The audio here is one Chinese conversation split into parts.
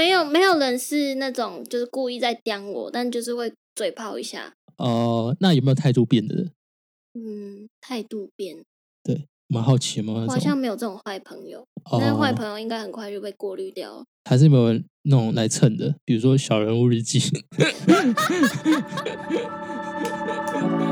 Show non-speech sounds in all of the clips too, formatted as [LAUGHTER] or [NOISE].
没有没有人是那种就是故意在刁我，但就是会嘴炮一下。哦，那有没有态度变的人？嗯，态度变，对，蛮好奇吗？我好像没有这种坏朋友，那坏朋友应该很快就被过滤掉了。还是没有那种来蹭的，比如说小人物日记。[LAUGHS]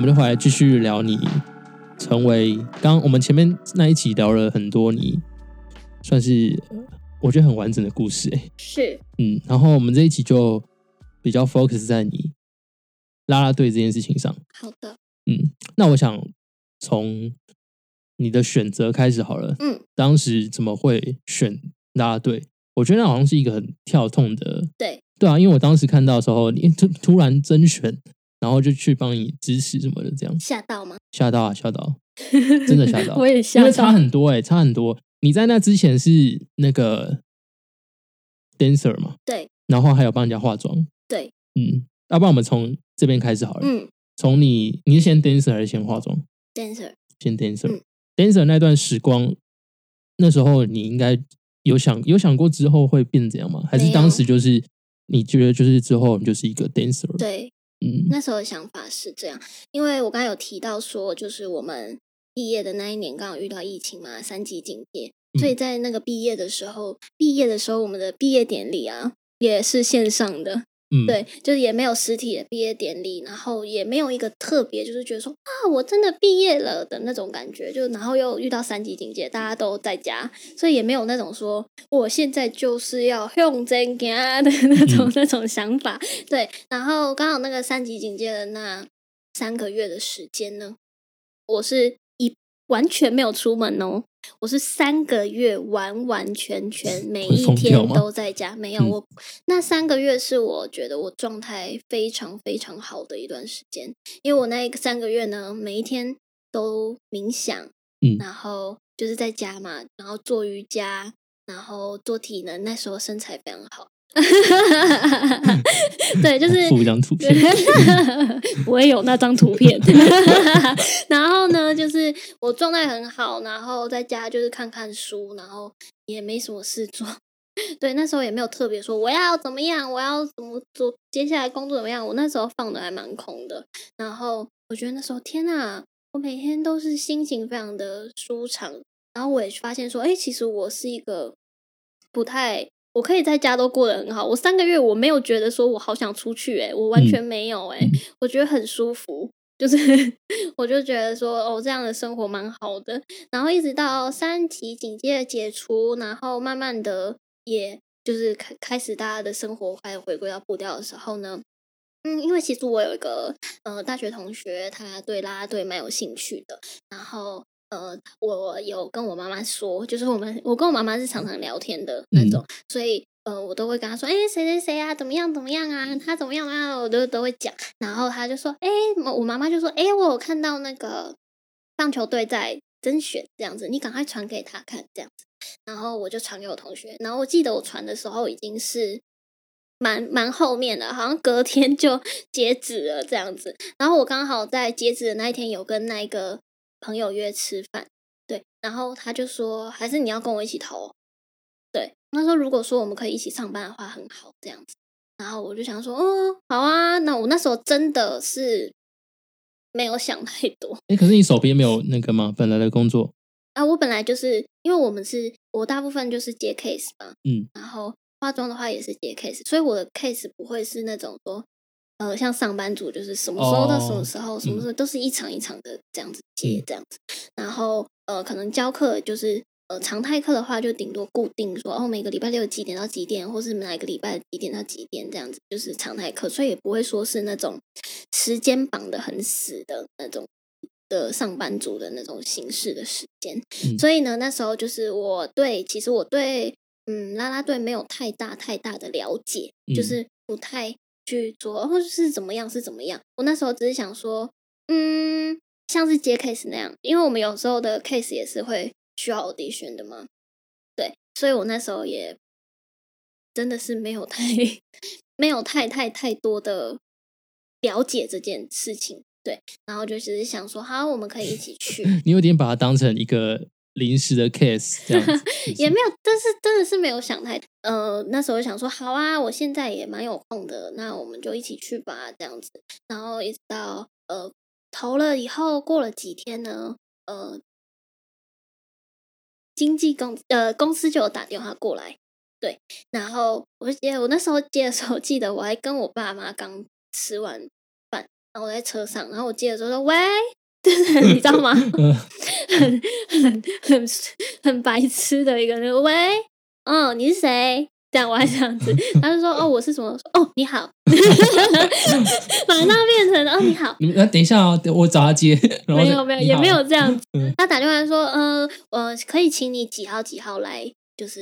们就回来继续聊你成为刚我们前面那一集聊了很多你算是我觉得很完整的故事哎是。嗯然后我们这一集就比较 focus 在你拉拉队这件事情上。好的。嗯那我想从你的选择开始好了。嗯。当时怎么会选拉拉队？我觉得那好像是一个很跳痛的对。对啊因为我当时看到的时候你突突然甄选。然后就去帮你支持什么的，这样吓到吗？吓到啊，吓到，真的吓到。[LAUGHS] 我也吓到，差很多哎，差很多。你在那之前是那个 dancer 嘛？对。然后还有帮人家化妆。对。嗯，要不然我们从这边开始好了。嗯。从你，你是先 dancer 还是先化妆？dancer。先 dancer。dancer 那段时光，那时候你应该有想有想过之后会变怎样吗？还是当时就是你觉得就是之后你就是一个 dancer？对。嗯，那时候的想法是这样，因为我刚才有提到说，就是我们毕业的那一年刚好遇到疫情嘛，三级警戒，所以在那个毕业的时候，毕业的时候我们的毕业典礼啊也是线上的。嗯，对，就是也没有实体的毕业典礼，然后也没有一个特别，就是觉得说啊，我真的毕业了的那种感觉。就然后又遇到三级警戒，大家都在家，所以也没有那种说我现在就是要用真家的 [LAUGHS] 那种那种想法。对，然后刚好那个三级警戒的那三个月的时间呢，我是一完全没有出门哦。我是三个月完完全全每一天都在家，没有我那三个月是我觉得我状态非常非常好的一段时间，因为我那三个月呢，每一天都冥想，嗯，然后就是在家嘛，然后做瑜伽，然后做体能，那时候身材非常好。[LAUGHS] 对，就是附一张图片，[LAUGHS] 我也有那张图片。[LAUGHS] 然后呢，就是我状态很好，然后在家就是看看书，然后也没什么事做。对，那时候也没有特别说我要怎么样，我要怎么做，接下来工作怎么样。我那时候放的还蛮空的。然后我觉得那时候天呐，我每天都是心情非常的舒畅。然后我也发现说，哎，其实我是一个不太。我可以在家都过得很好，我三个月我没有觉得说我好想出去，诶我完全没有，诶我觉得很舒服，就是 [LAUGHS] 我就觉得说哦，这样的生活蛮好的。然后一直到三级警戒解除，然后慢慢的，也就是开开始大家的生活开始回归到步调的时候呢，嗯，因为其实我有一个呃大学同学，他对啦啦队蛮有兴趣的，然后。呃，我有跟我妈妈说，就是我们我跟我妈妈是常常聊天的那种，所以呃，我都会跟她说，哎，谁谁谁啊，怎么样怎么样啊，他怎么样啊，我都都会讲。然后他就说，哎，我妈妈就说，哎，我有看到那个棒球队在甄选这样子，你赶快传给他看这样子。然后我就传给我同学，然后我记得我传的时候已经是蛮蛮后面的，好像隔天就截止了这样子。然后我刚好在截止的那一天有跟那个。朋友约吃饭，对，然后他就说，还是你要跟我一起投，对，他说如果说我们可以一起上班的话，很好这样子。然后我就想说，哦，好啊，那我那时候真的是没有想太多。哎，可是你手边没有那个吗？本来的工作啊，我本来就是因为我们是我大部分就是接 case 嘛，嗯，然后化妆的话也是接 case，所以我的 case 不会是那种说。呃，像上班族就是什么时候到什么时候，什么时候都是一场一场的这样子接这样子。然后呃，可能教课就是呃常态课的话，就顶多固定说哦，每个礼拜六几点到几点，或是哪个礼拜几点到几点这样子，就是常态课，所以也不会说是那种时间绑的很死的那种的上班族的那种形式的时间。所以呢，那时候就是我对其实我对嗯啦啦队没有太大太大的了解，就是不太。去做，或者是怎么样是怎么样？我那时候只是想说，嗯，像是接 case 那样，因为我们有时候的 case 也是会需要 audition 的嘛，对，所以我那时候也真的是没有太没有太太太多的了解这件事情，对，然后就只是想说，好，我们可以一起去，[LAUGHS] 你有点把它当成一个临时的 case 这样子，[LAUGHS] 也没有，但是真的是没有想太，呃，那时候就想说，好啊，我现在也蛮有空的，那我们就一起去吧，这样子。然后一直到呃投了以后，过了几天呢，呃，经纪公呃公司就有打电话过来，对，然后我就记得我那时候接的时候，记得我还跟我爸妈刚吃完饭，然后我在车上，然后我接的时候说，喂。[LAUGHS] 就是你知道吗？[LAUGHS] 嗯很很很很白痴的一个那个喂，哦，你是谁？这样我还这样子，他就说哦，我是什么？哦，你好，[LAUGHS] 马上变成哦，你好，你们呃，等一下哦，我找他接，没有没有也没有这样子嗯。他打电话说，嗯、我，可以请你几号几号来，就是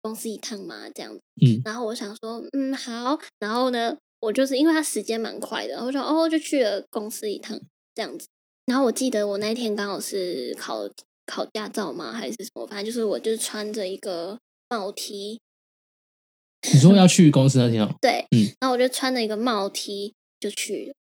公司一趟吗？这样子。嗯然后我想说，嗯，好。然后呢，我就是因为他时间蛮快的，然后我就哦，就去了公司一趟这样子。然后我记得我那天刚好是考考驾照嘛？还是什么？反正就是我就是穿着一个帽 T，你说要去公司那天哦，对，嗯然后我就穿着一个帽 T 就去了。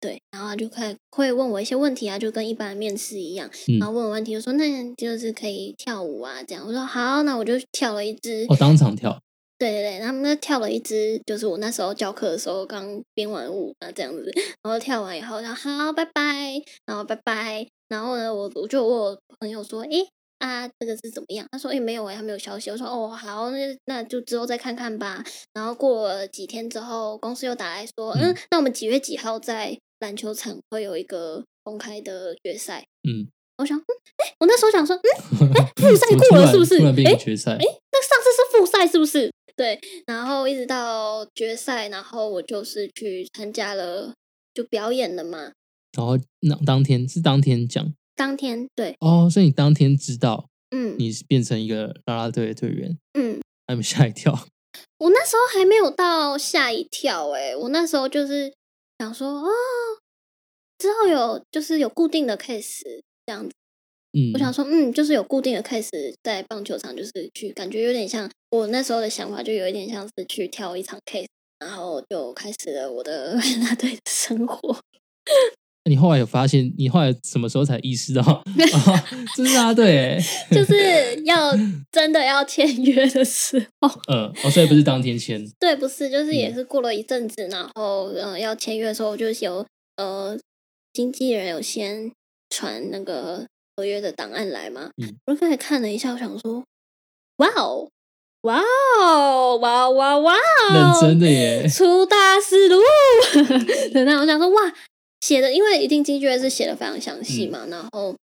对，然后他就开会问我一些问题啊，就跟一般的面试一样，嗯然后问我问题，就说那就是可以跳舞啊，这样。我说好，那我就跳了一支，哦，当场跳，对对对，他们就跳了一支，就是我那时候教课的时候刚编完舞啊，这样子，然后跳完以后，然后好，拜拜，然后拜拜，然后呢，我我就问我朋友说，诶啊，这个是怎么样？他说，诶没有诶，还没有消息。我说，哦，好，那那就之后再看看吧。然后过了几天之后，公司又打来说，嗯，嗯那我们几月几号在篮球场会有一个公开的决赛？嗯，我想，嗯，诶我那时候想说，嗯，[LAUGHS] 复赛过了是不是？诶决赛，诶那上次是复赛是不是？对，然后一直到决赛，然后我就是去参加了，就表演了嘛。然后那当天是当天讲当天对，哦，所以你当天知道嗯你是变成一个啦啦队的队员，嗯，还没吓一跳，[LAUGHS] 我那时候还没有到吓一跳哎、我那时候就是想说，哦，之后有就是有固定的 case 这样子。嗯，我想说，嗯，就是有固定的 case 在棒球场，就是去感觉有点像我那时候的想法，就有一点像是去跳一场 case，然后就开始了我的啦啦队的生活。那你后来有发现，你后来什么时候才意识到 [LAUGHS] 啊，这是啦啦队欸？[LAUGHS] 就是要真的要签约的时候，嗯，哦，所以不是当天签，对，不是，就是也嗯是过了一阵子，然后呃要签约的时候，就是有呃经纪人有先传那个合约的档案来嘛，嗯我刚才看了一下，我想说，哇哦，哇哦，哇哇哇哦，认真的耶，出大事喽！[LAUGHS] 对，那我想说，哇，写的，因为一定经纪人是写的非常详细嘛，然后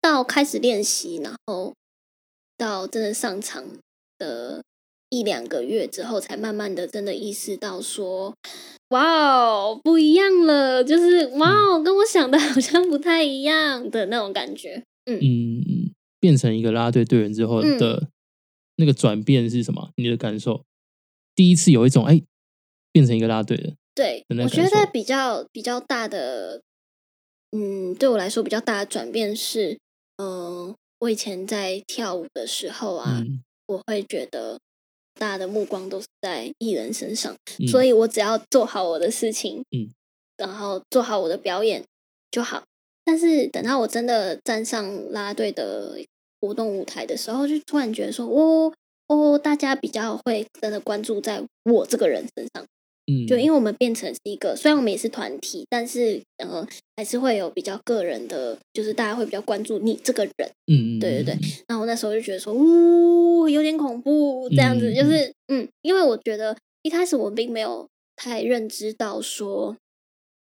到开始练习，然后到真的上场的一两个月之后，才慢慢的真的意识到说，哇哦，不一样了，就是哇哦，跟我想的好像不太一样的那种感觉。嗯，嗯变成一个啦啦队队员之后嗯的那个转变是什么？你的感受？第一次有一种哎，变成一个啦啦队的，对，我觉得比较比较大的，嗯，对我来说比较大的转变是，嗯、我以前在跳舞的时候啊，嗯，我会觉得大家的目光都是在艺人身上，嗯所以我只要做好我的事情，嗯，然后做好我的表演就好。但是等到我真的站上啦啦队的活动舞台的时候，就突然觉得说，哦哦，大家比较会真的关注在我这个人身上。嗯，就因为我们变成是一个，虽然我们也是团体，但是呃，还是会有比较个人的，就是大家会比较关注你这个人。嗯，嗯，对对对然后我那时候就觉得说，呜，有点恐怖，这样子，嗯就是嗯，因为我觉得一开始我并没有太认知到说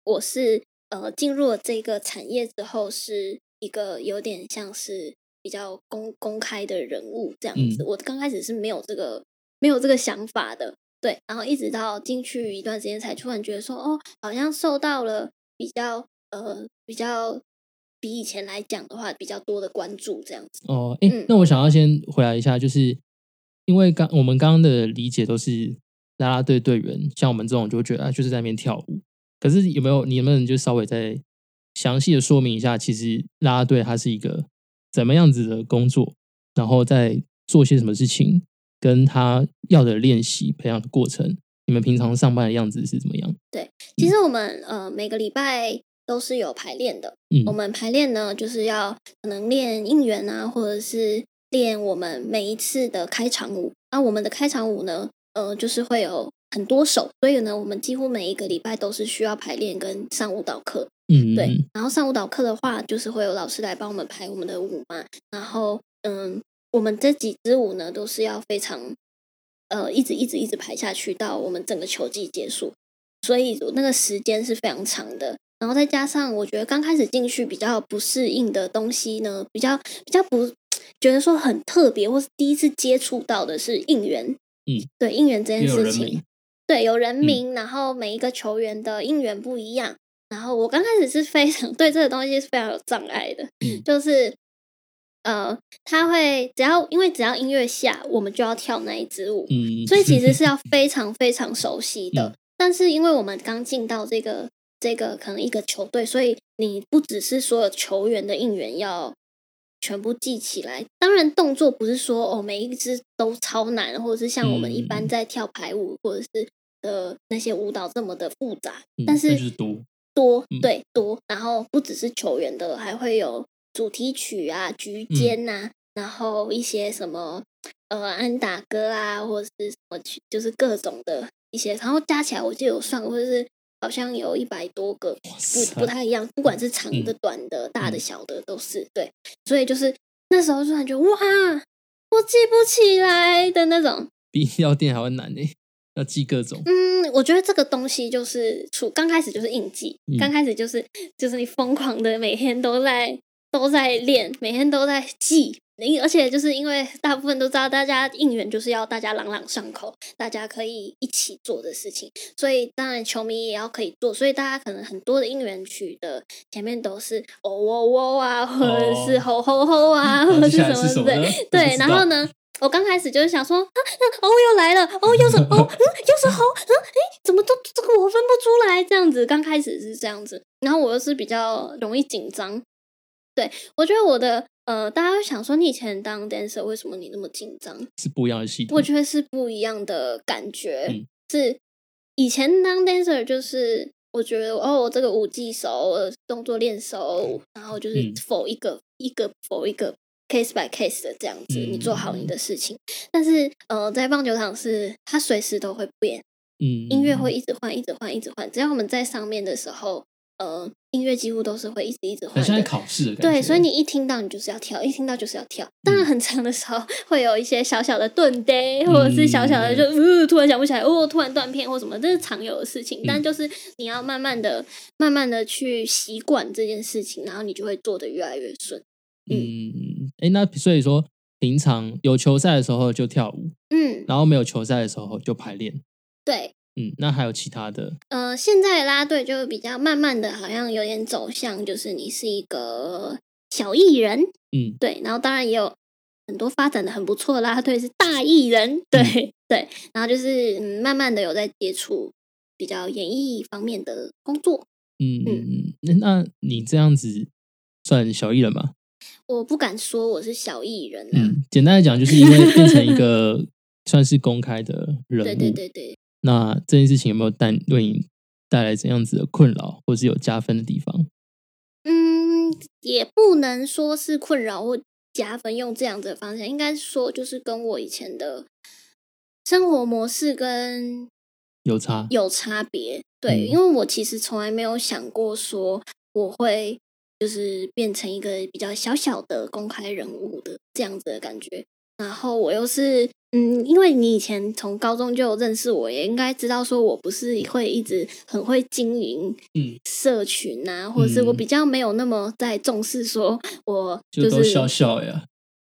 我是呃进入了这个产业之后是一个有点像是比较公公开的人物这样子。嗯我刚开始是没有这个没有这个想法的，对，然后一直到进去一段时间，才突然觉得说，哦，好像受到了比较呃比较比以前来讲的话比较多的关注，这样子。哦，哎、嗯那我想要先回来一下，就是因为刚我们刚刚的理解都是啦啦队队员，像我们这种就觉得啊，就是在那边跳舞。可是有没有你能不能就稍微再详细的说明一下，其实啦啦队它是一个怎么样子的工作，然后再做些什么事情，跟他要的练习培养的过程，你们平常上班的样子是怎么样？对其实我们呃每个礼拜都是有排练的。嗯我们排练呢，就是要可能练应援啊，或者是练我们每一次的开场舞。那我们的开场舞呢，呃，就是会有很多首，所以呢，我们几乎每一个礼拜都是需要排练跟上舞蹈课。嗯，对嗯，然后上舞蹈课的话，就是会有老师来帮我们排我们的舞嘛。然后，嗯，我们这几支舞呢，都是要非常呃，一直一直一直排下去，到我们整个球季结束。所以那个时间是非常长的。然后再加上，我觉得刚开始进去比较不适应的东西呢，比较比较不觉得说很特别，或是第一次接触到的是应援。嗯，对应援这件事情对，有人名，然后每一个球员的应援不一样。然后我刚开始是非常 [LAUGHS] 对这个东西是非常有障碍的，嗯就是呃，他会只要因为只要音乐下，我们就要跳那一支舞，嗯，所以其实是要 [LAUGHS] 非常非常熟悉的。嗯但是因为我们刚进到这个这个可能一个球队，所以你不只是所有球员的应援要全部记起来。当然，动作不是说哦每一支都超难，或者是像我们一般嗯在跳排舞或者是的那些舞蹈这么的复杂。嗯但是就是多，对多，然后不只是球员的，还会有主题曲啊、局嗯。间呐、然后一些什么呃安打歌啊，或者是什么曲，就是各种的一些，然后加起来我记得有算过，或者是好像有一百多个，不不太一样，不管是长的、嗯短的、大的、嗯小的都是对，所以就是那时候突然觉得哇，我记不起来的那种。比药店还要难呢，要记各种。嗯，我觉得这个东西就是初刚开始就是印记，嗯刚开始就是就是你疯狂的每天都在都在练，每天都在记。你而且就是因为大部分都知道，大家应援就是要大家朗朗上口，大家可以一起做的事情，所以当然球迷也要可以做，所以大家可能很多的应援曲的前面都是哦哦哦啊，或者是吼吼吼啊，或者什么的是什么？对，然后？呢，我刚开始就是想说，啊，那哦又来了，哦又是哦，嗯又是猴，嗯，诶，怎么都这个我分不出来，这样子。刚开始是这样子，然后我又是比较容易紧张。对我觉得我的呃，大家会想说，你以前当 dancer 为什么你那么紧张？是不一样的系统。我觉得是不一样的感觉。嗯是以前当 dancer 就是我觉得哦，我这个舞技熟，我动作练熟，然后就是嗯否一个、一个否一个 case by case 的这样子，嗯你做好你的事情。但是呃，在棒球场是它随时都会变，嗯，音乐会一直换，一直换，一直换。只要我们在上面的时候，呃，音乐几乎都是会一直一直换的。很像在考试。对，所以你一听到你就是要跳，一听到就是要跳。当然，很长的时候会有一些小小的顿 day，或者是小小的就呃突然想不起来，哦，突然断片或什么，这是常有的事情。但就是你要慢慢的、慢慢的去习惯这件事情，然后你就会做的越来越顺。嗯，哎，那所以说，平常有球赛的时候就跳舞，嗯，然后没有球赛的时候就排练。对。嗯，那还有其他的？呃，现在的啦队就比较慢慢的，好像有点走向，就是你是一个小艺人，嗯对，然后当然也有很多发展的很不错的啦队是大艺人，对、对，然后就是嗯，慢慢的有在接触比较演艺方面的工作。嗯嗯嗯，那那你这样子算小艺人吗？我不敢说我是小艺人啊，嗯，简单来讲，就是因为变成一个 [LAUGHS] 算是公开的人物。对对对对，那这件事情有没有带为你带来怎样子的困扰，或是有加分的地方？嗯，也不能说是困扰或加分，用这样子的方向，应该说就是跟我以前的生活模式跟有差？有差别。对，嗯因为我其实从来没有想过说我会就是变成一个比较小小的公开人物的这样子的感觉。然后我又是嗯，因为你以前从高中就有认识我，也应该知道说我不是会一直很会经营嗯，社群啊，或者是我嗯。比较没有那么在重视说我就是都笑笑呀，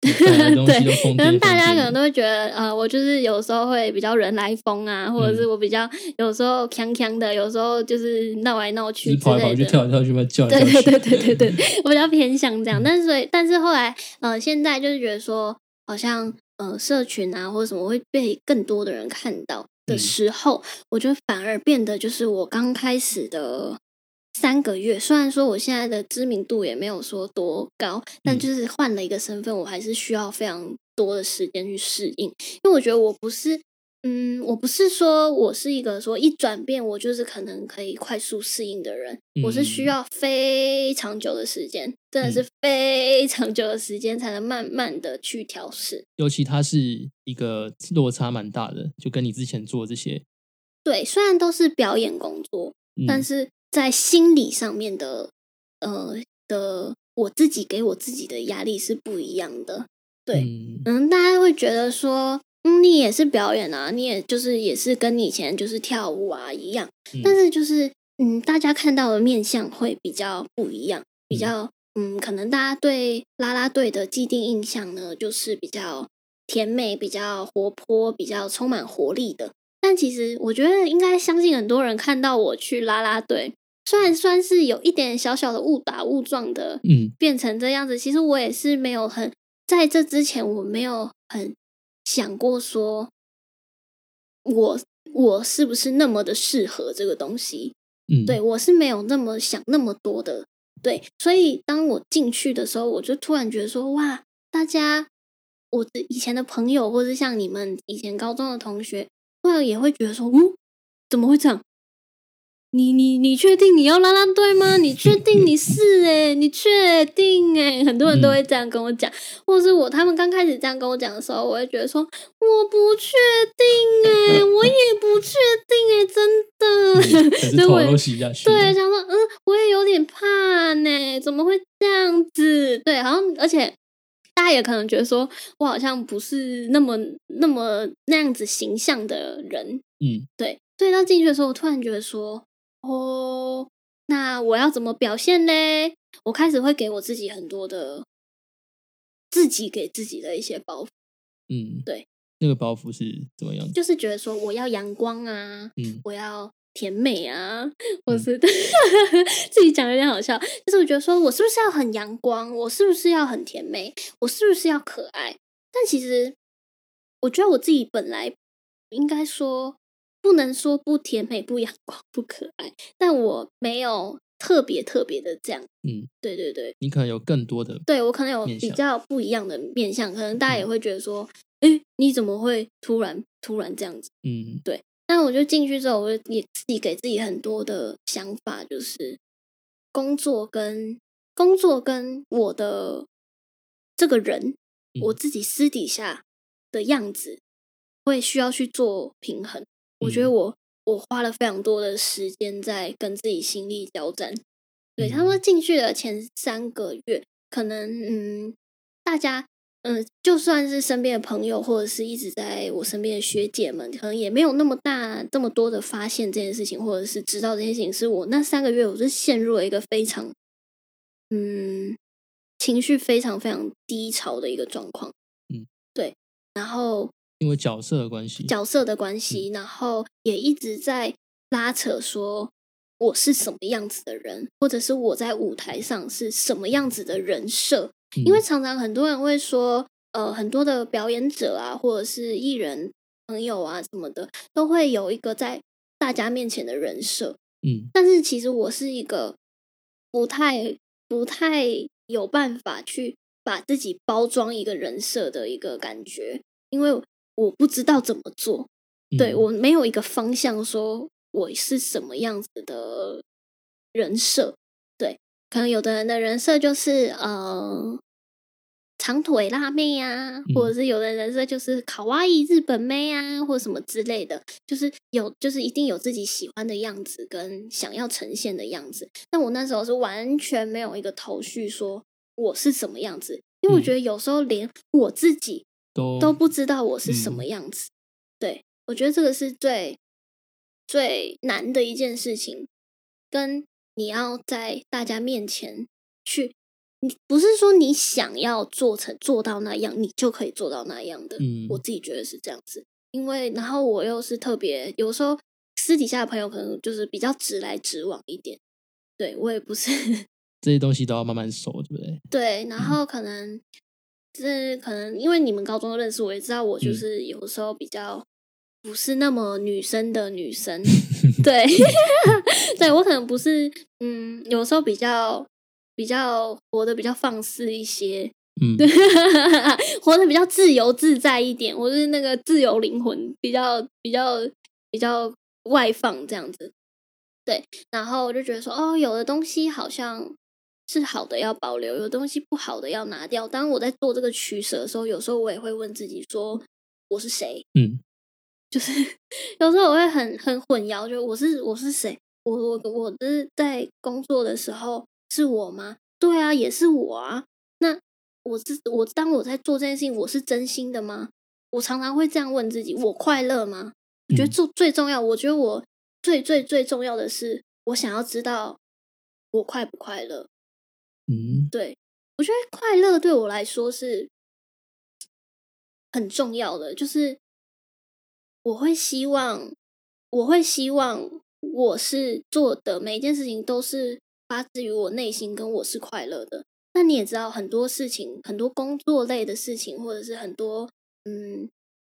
带来的东西都疯可能大家可能都会觉得，呃，我就是有时候会比较人来疯啊，或者是嗯我比较有时候锵锵的，有时候就是闹来闹就是跑来跑去。跳来跳去嘛，[LAUGHS] 叫来对叫去。对对对对对，[LAUGHS] 我比较偏向这样，嗯但是所以但是后来呃，现在就是觉得说，好像呃社群啊或者什么会被更多的人看到的嗯时候，我觉得反而变得就是我刚开始的三个月，虽然说我现在的知名度也没有说多高，但嗯。就是换了一个身份，我还是需要非常多的时间去适应，因为我觉得我不是，嗯，我不是说我是一个说一转变我就是可能可以快速适应的人，我是需嗯。要非常久的时间，真的是非常久的时间才能慢慢的去调试。尤其它是一个落差蛮大的，就跟你之前做这些，对，虽然都是表演工作，嗯、但是在心理上面的，呃的我自己给我自己的压力是不一样的。对，嗯嗯，大家会觉得说，嗯，你也是表演啊，你也就是也是跟你以前就是跳舞啊一样，嗯但是就是嗯，大家看到的面相会比较不一样，比较嗯，可能大家对啦啦队的既定印象呢，就是比较甜美、比较活泼、比较充满活力的。但其实我觉得应该相信很多人看到我去啦啦队，虽然算是有一点小小的误打误撞的嗯变成这样子，其实我也是没有很在这之前我没有很想过说我我是不是那么的适合这个东西。嗯，对我是没有那么想那么多的，对，所以当我进去的时候，我就突然觉得说，哇，大家，我的以前的朋友，或是像你们以前高中的同学，突然也会觉得说，嗯，怎么会这样？你你你确定你要拉拉队吗？你确定你是诶、[LAUGHS] 你确定诶、很多人都会这样跟我讲，或是我他们刚开始这样跟我讲的时候，我会觉得说我不确定诶、我也不确定诶、真的。可是 [LAUGHS] 所以我对，想说，嗯，我也有点怕呢，怎么会这样子？对，好像而且大家也可能觉得说，我好像不是那么那么那样子形象的人，嗯对。所以当进去的时候，我突然觉得说，哦，那我要怎么表现嘞？我开始会给我自己很多的自己给自己的一些包袱，嗯，对，那个包袱是怎么样的？就是觉得说我要阳光啊，嗯我要甜美啊，或嗯是、[LAUGHS] 自己讲有点好笑，就是我觉得说我是不是要很阳光，我是不是要很甜美，我是不是要可爱？但其实我觉得我自己本来应该说不能说不甜美、不阳光、不可爱，但我没有特别特别的这样。嗯，对对对，你可能有更多的，对我可能有比较不一样的面相，可能大家也嗯会觉得说，诶、你怎么会突然突然这样子？嗯对那我就进去之后，我就也自己给自己很多的想法，就是工作跟工作跟我的这个人，嗯我自己私底下的样子会需要去做平衡。我觉得嗯我我花了非常多的时间在跟自己心力交战。对，他嗯们进去的前三个月，可能嗯，大家嗯，就算是身边的朋友，或者是一直在我身边的学姐们，可能也没有那么大这么多的发现这件事情，或者是知道这件事情。是我那三个月，我是陷入了一个非常嗯情绪非常非常低潮的一个状况。嗯，对，然后因为角色的关系，角色的关系，然后也一直在拉扯说我是什么样子的人，或者是我在舞台上是什么样子的人设。嗯因为常常很多人会说，呃，很多的表演者啊，或者是艺人朋友啊什么的，都会有一个在大家面前的人设。嗯但是其实我是一个不太不太有办法去把自己包装一个人设的一个感觉，因为我不知道怎么做。对嗯我没有一个方向，说我是什么样子的人设。对，可能有的人的人设就是呃长腿辣妹啊，或者是有的人人设就是卡哇伊日本妹啊，或什么之类的，就是有就是一定有自己喜欢的样子跟想要呈现的样子。但我那时候是完全没有一个头绪，说我是什么样子，因为我嗯觉得有时候连我自己都都不知道我是什么嗯样子。对我觉得这个是最最难的一件事情，跟你要在大家面前去，你不是说你想要做成做到那样，你就可以做到那样的。嗯我自己觉得是这样子，因为然后我又是特别，有时候私底下的朋友可能就是比较直来直往一点，对我也不是。[LAUGHS] 这些东西都要慢慢熟，对不对？对，然后可能这可能因为你们高中认识我，也知道我就嗯。是有时候比较不是那么女生的女生，[LAUGHS] [LAUGHS] 对，对我可能不是，嗯，有时候比较比较活得比较放肆一些，嗯，[LAUGHS] 活得比较自由自在一点，我是那个自由灵魂，比较比较比较外放这样子。对，然后我就觉得说，哦，有的东西好像是好的要保留，有东西不好的要拿掉。当我在做这个取舍的时候，有时候我也会问自己说，我是谁？嗯，就是 [LAUGHS] 有时候我会很很混淆，就我是我是谁？我我我是在工作的时候是我吗？对啊，也是我啊。那我是我当我在做这件事情，我是真心的吗？我常常会这样问自己：我快乐吗？我觉得最最重要，我觉得我最最最重要的是，我想要知道我快不快乐。嗯，对我觉得快乐对我来说是很重要的，就是我会希望，我会希望我是做的每一件事情都是发自于我内心，跟我是快乐的。那你也知道，很多事情，很多工作类的事情，或者是很多嗯，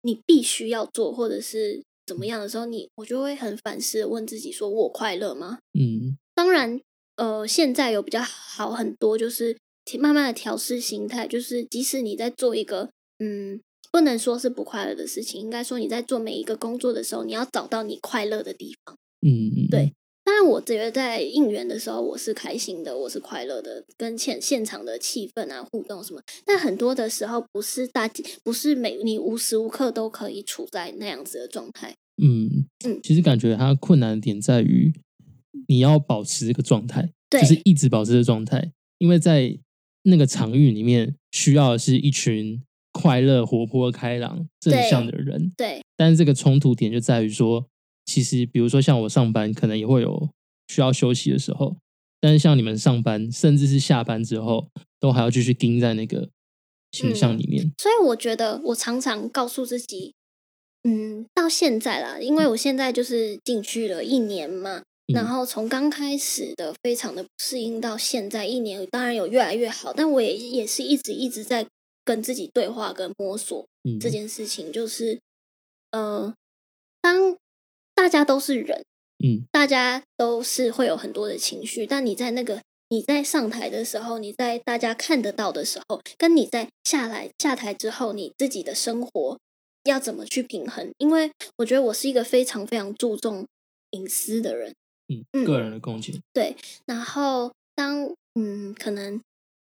你必须要做，或者是怎么样的时候，你我就会很反思问自己：说我快乐吗？嗯，当然，呃，现在有比较好很多，就是慢慢的调试心态，就是即使你在做一个嗯，不能说是不快乐的事情，应该说你在做每一个工作的时候，你要找到你快乐的地方。嗯嗯，对。当然，我觉得在应援的时候，我是开心的，我是快乐的，跟现现场的气氛啊、互动什么。但很多的时候，不是大，不是每你无时无刻都可以处在那样子的状态。嗯嗯，其实感觉它困难的点在于，你要保持这个状态，就是一直保持这个状态，因为在那个场域里面，需要的是一群快乐、活泼、开朗、正向的人。对，但是这个冲突点就在于说，其实比如说像我上班，可能也会有需要休息的时候，但是像你们上班，甚至是下班之后，都还要继续盯在那个形象里面。所以我觉得，我常常告诉自己，嗯，到现在啦，因为我现在就是进去了一年嘛，然后从刚开始的非常的不适应到现在一年，当然有越来越好，但我也也是一直一直在跟自己对话跟摸索嗯，这件事情，就是，呃，当大家都是人，嗯大家都是会有很多的情绪，但你在那个你在上台的时候，你在大家看得到的时候，跟你在下来下台之后，你自己的生活要怎么去平衡？因为我觉得我是一个非常非常注重隐私的人，个人的贡献。对。然后当嗯，可能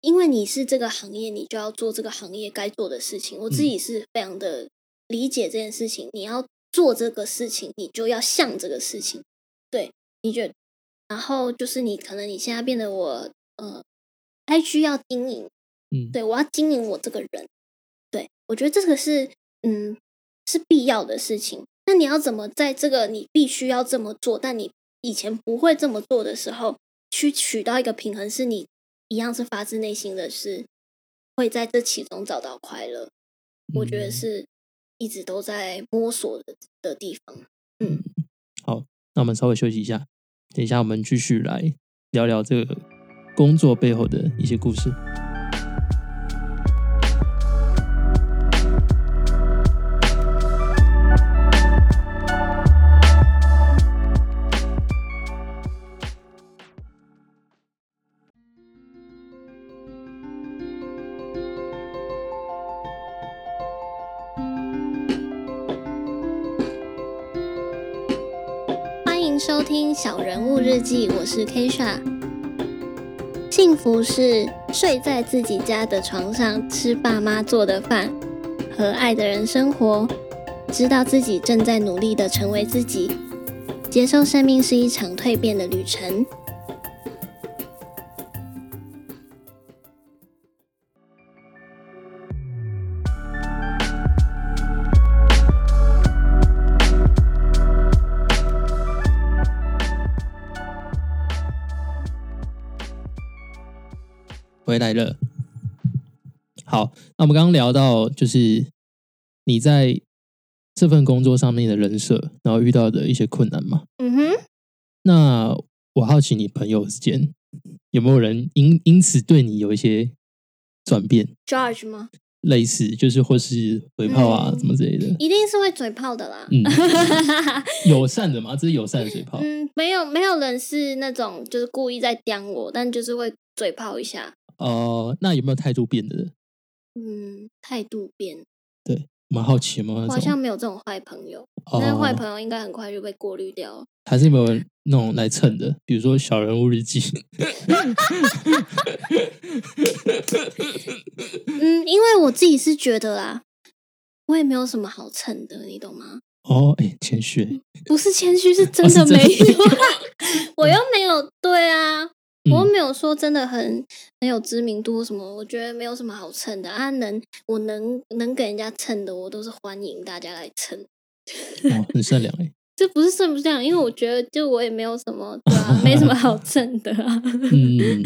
因为你是这个行业，你就要做这个行业该做的事情。我自己是非常的理解这件事情，你要做这个事情，你就要像这个事情。对，你觉得？然后就是你可能你现在变得我呃，IG 要经营，嗯，对我要经营我这个人，对我觉得这个是嗯是必要的事情。那你要怎么在这个你必须要这么做，但你以前不会这么做的时候，去取到一个平衡，是你一样是发自内心的是会在这其中找到快乐。我觉得嗯是一直都在摸索的的地方。嗯，好，那我们稍微休息一下，等一下我们继续来聊聊这个工作背后的一些故事。听《小人物日记》，我是 Kisha。幸福是睡在自己家的床上，吃爸妈做的饭，和爱的人生活，知道自己正在努力的成为自己，接受生命是一场蜕变的旅程。回来了。好，那我们刚刚聊到，就是你在这份工作上面的人设，然后遇到的一些困难嘛。嗯哼，那我好奇你朋友之间有没有人因因此对你有一些转变，，George 吗？类似就是或是嘴炮啊，嗯什么之类的。一定是会嘴炮的啦。嗯，[LAUGHS] 友善的嘛，这是友善的嘴炮。嗯，没有没有人是那种就是故意在刁我，但就是会嘴炮一下。哦、那有没有态度变的嗯，态度变，对蛮好奇有没有那我好像种没有这种坏朋友，但是坏哦，朋友应该很快就被过滤掉了。还是有没有那种来蹭的，比如说小人物日记，[LAUGHS] 嗯，因为我自己是觉得啦，我也没有什么好蹭的，你懂吗？哦，哎，谦虚欸，不是谦虚，是真的没有，我又没有对啊，我没有说真的很很有知名度什么，我觉得没有什么好蹭的啊。能我能能给人家蹭的，我都是欢迎大家来蹭。哦，很善良哎，[LAUGHS] 这不是顺不上，因为我觉得就我也没有什么对啊，没什么好蹭的啊。[LAUGHS] 嗯，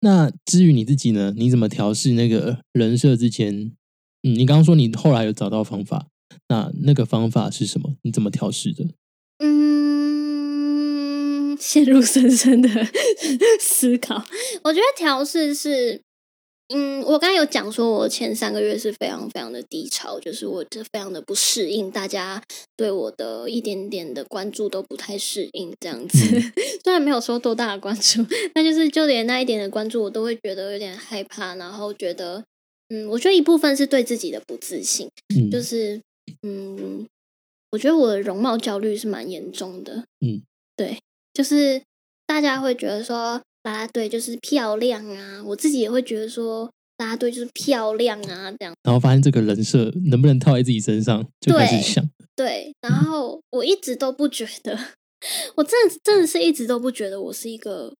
那至于你自己呢？你怎么调试那个人设之前？嗯，你刚刚说你后来有找到方法，那那个方法是什么？你怎么调试的？嗯，陷入深深的 [LAUGHS] 思考。我觉得调试是，嗯，我刚才有讲说，我前三个月是非常非常的低潮，就是我这非常的不适应，大家对我的一点点的关注都不太适应，这样子。[LAUGHS] 虽然没有说多大的关注，但就是就连那一点的关注，我都会觉得有点害怕，然后觉得，嗯，我觉得一部分是对自己的不自信。嗯，就是嗯，我觉得我的容貌焦虑是蛮严重的。嗯，对，就是大家会觉得说啦啦队就是漂亮啊，我自己也会觉得说啦啦队就是漂亮啊，这样然后发现这个人设能不能套在自己身上，就开始对想，对。然后我一直都不觉得，[LAUGHS] 我真的真的是一直都不觉得我是一个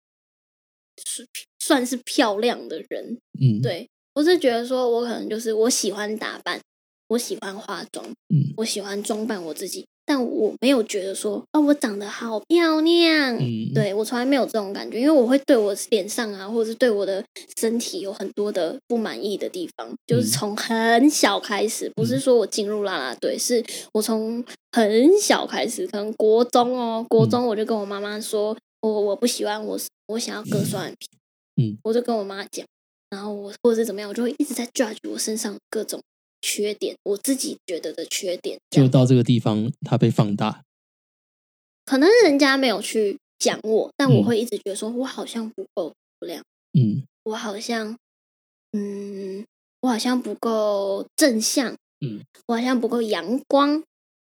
是算是漂亮的人。嗯，，对我是觉得说我可能就是我喜欢打扮，我喜欢化妆。嗯我喜欢装扮我自己，但我没有觉得说，哦，我长得好漂亮。嗯，，对我从来没有这种感觉，因为我会对我脸上啊，或者是对我的身体有很多的不满意的地方，就是嗯。从很小开始，不是说我进入啦啦队，是我从很小开始，可能国中哦，国中我就跟我妈妈说，我我不喜欢我，我想要割双眼皮，嗯，我就跟我妈讲，然后我或者是怎么样，我就会一直在 judge 我身上各种缺点，我自己觉得的缺点，就到这个地方，它被放大，可能人家没有去讲我，但我嗯。会一直觉得说，我好像不够漂亮，嗯。我好像，嗯，我好像不够正向，嗯，我好像不够阳光，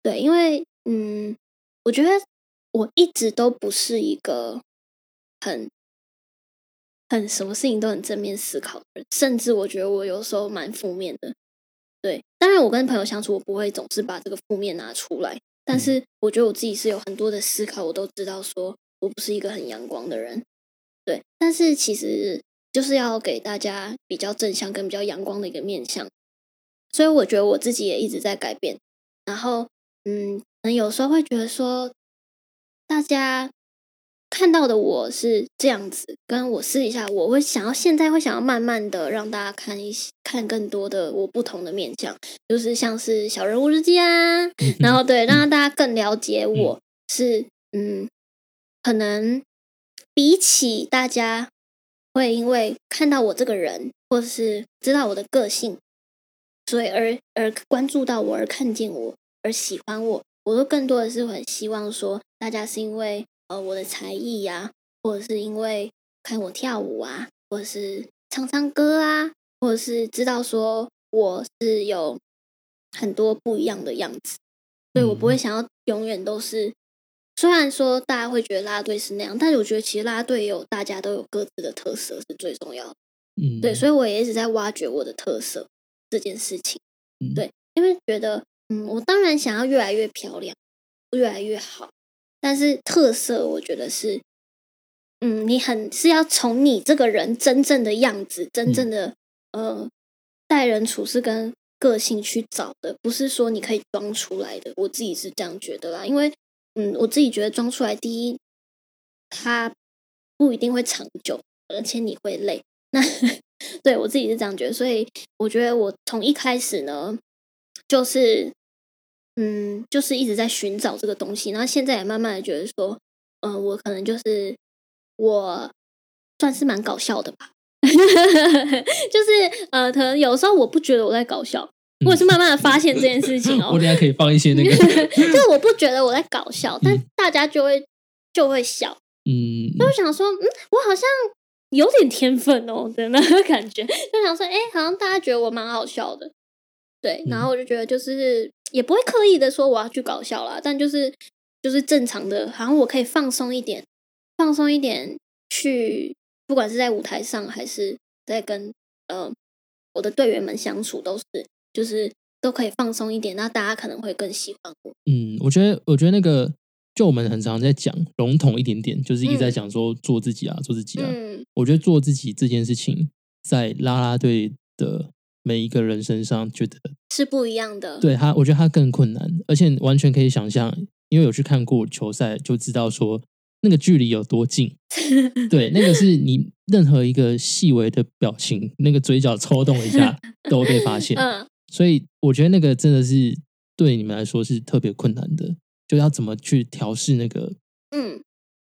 对，因为，嗯，我觉得我一直都不是一个很很什么事情都很正面思考的人，甚至我觉得我有时候蛮负面的。对，当然我跟朋友相处，我不会总是把这个负面拿出来，但嗯是我觉得我自己是有很多的思考，我都知道说我不是一个很阳光的人。对，但是其实就是要给大家比较正向跟比较阳光的一个面向，所以我觉得我自己也一直在改变。然后，嗯，可能有时候会觉得说，大家看到的我是这样子，跟我私底下我会想要现在会想要慢慢的让大家看一些看更多的我不同的面相，就是像是小人物日记啊，嗯然后对，让大家更了解我是嗯，可能比起大家会因为看到我这个人，或是知道我的个性，所以而而关注到我，而看见我，而喜欢我，我都更多的是很希望说，大家是因为呃我的才艺呀、或者是因为看我跳舞啊，或者是唱唱歌啊，或者是知道说我是有很多不一样的样子，所以我不会想要永远都是。虽然说大家会觉得啦啦队是那样，但是我觉得其实啦啦队有大家都有各自的特色是最重要的。嗯，对，所以我也一直在挖掘我的特色这件事情。嗯对，因为觉得，嗯，我当然想要越来越漂亮，越来越好，但是特色我觉得是，嗯，你很是要从你这个人真正的样子、真正的、呃待人处事跟个性去找的，不是说你可以装出来的。我自己是这样觉得啦，因为，嗯，我自己觉得装出来，第一，它不一定会长久，而且你会累。那 [LAUGHS] 对我自己是这样觉得，所以我觉得我从一开始呢，就是嗯，就是一直在寻找这个东西，然后现在也慢慢的觉得说，嗯、我可能就是我算是蛮搞笑的吧，[LAUGHS] 就是呃，可能有时候我不觉得我在搞笑，我也是慢慢的发现这件事情哦 [LAUGHS] 我，等下可以放一些那个，[LAUGHS] 就是我不觉得我在搞笑，但嗯。大家就会就会笑。嗯，就想说，嗯，我好像有点天分哦的那个感觉，就想说，哎、好像大家觉得我蛮好笑的，对，然嗯。后我就觉得就是也不会刻意的说我要去搞笑啦，但就是就是正常的，好像我可以放松一点，放松一点去，不管是在舞台上还是在跟呃我的队员们相处，都是就是都可以放松一点，那大家可能会更喜欢我。嗯，我觉得，我觉得那个，就我们很常在讲笼统一点点，就是一直在嗯讲说做自己啊，做自己啊。嗯我觉得做自己这件事情，在啦啦队的每一个人身上，觉得是不一样的。对他，我觉得他更困难，而且完全可以想象，因为有去看过球赛，就知道说那个距离有多近。[LAUGHS] 对，那个是你任何一个细微的表情，那个嘴角抽动一下 [LAUGHS] 都会被发现。嗯所以我觉得那个真的是对你们来说是特别困难的，就要怎么去调试那个。嗯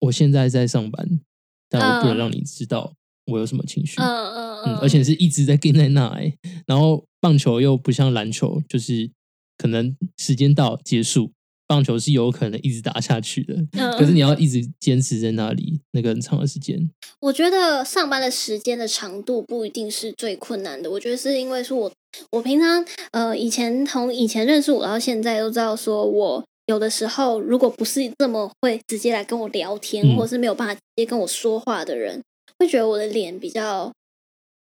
我现在在上班，但我不能嗯让你知道我有什么情绪。嗯嗯嗯，而且是一直在跟在那哎，然后棒球又不像篮球，就是可能时间到结束，棒球是有可能一直打下去的，嗯可是你要一直坚持在那里那个很长的时间。我觉得上班的时间的长度不一定是最困难的，我觉得是因为是我我平常呃以前从以前认识我到现在都知道，说我有的时候如果不是这么会直接来跟我聊天，嗯或是没有办法直接跟我说话的人，会觉得我的脸比较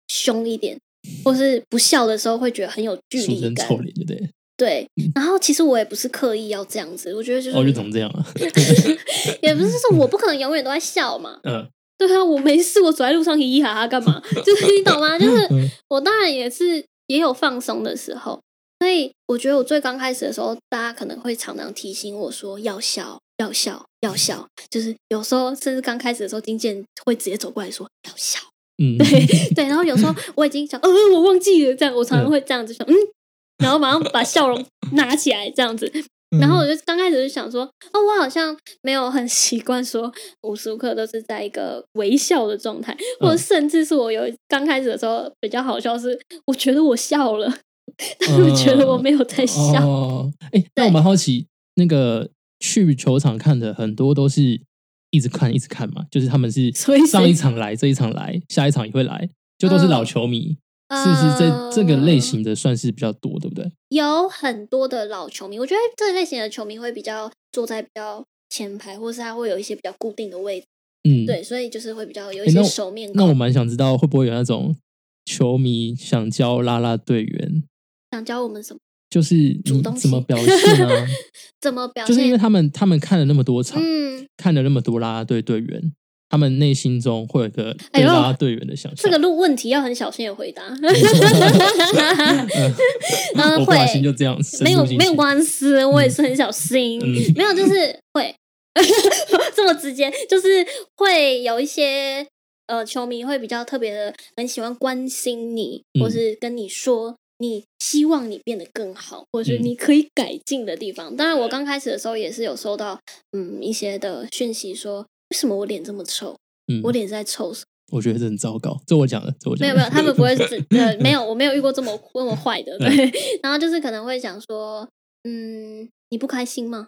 凶一点，或是不笑的时候会觉得很有距俗离感。称臭脸，对对？对，然后其实我也不是刻意要这样子，我觉得就是、哦，就怎么这样啊？[LAUGHS] 也不是说我不可能永远都在笑嘛，[LAUGHS] 嗯对啊，我没事，我走在路上嘻嘻哈哈干嘛？[LAUGHS] 就是你懂吗？就是嗯我当然也是也有放松的时候，所以我觉得我最刚开始的时候，大家可能会常常提醒我说要笑，要笑，要笑。就是有时候甚至刚开始的时候，经纪人会直接走过来说要笑，嗯，对对。然后有时候我已经想，呃，我忘记了，这样我常常会这样子想，嗯，然后马上把笑容拿起来这样子，然后我就刚开始就想说，哦，我好像没有很习惯说无时无刻都是在一个微笑的状态，或者嗯甚至是我有刚开始的时候比较好笑是，我觉得我笑了，[LAUGHS] 但是我觉得我没有在笑。哦，哎，那我蛮好奇，那个去球场看的很多都是一直看一直看嘛，就是他们是上一场来，这一场来，下一场也会来，就都是老嗯球迷，是不是这这个类呃型的算是比较多，对不对？有很多的老球迷，我觉得这类型的球迷会比较坐在比较前排，或是他会有一些比较固定的位置，嗯，对，所以就是会比较有一些熟面孔。那我蛮想知道，会不会有那种球迷想教拉拉队员，想教我们什么？就是你怎么表现啊？[LAUGHS] 怎么表就是因为？他们他们看了那么多场，嗯，看了那么多啦啦队队员，他们内心中会有一个啦啦队员的想象。这个路问题要很小心的回答。[LAUGHS] 嗯嗯 [LAUGHS] 我不小心会就这样没有没有关系，我也是很小心，嗯没有就是会这么直接，就是会有一些呃球迷会比较特别的，很喜欢关心你，或嗯是跟你说你希望你变得更好，或者是嗯你可以改进的地方。当然，我刚开始的时候也是有收到嗯一些的讯息说，为什么我脸这么臭？嗯，我脸在臭什么？我觉得这很糟糕，这我讲的，这我讲的没有没有，他们不会 [LAUGHS] 是呃没有，我没有遇过这么这么坏的，对。嗯然后就是可能会讲说，嗯，你不开心吗？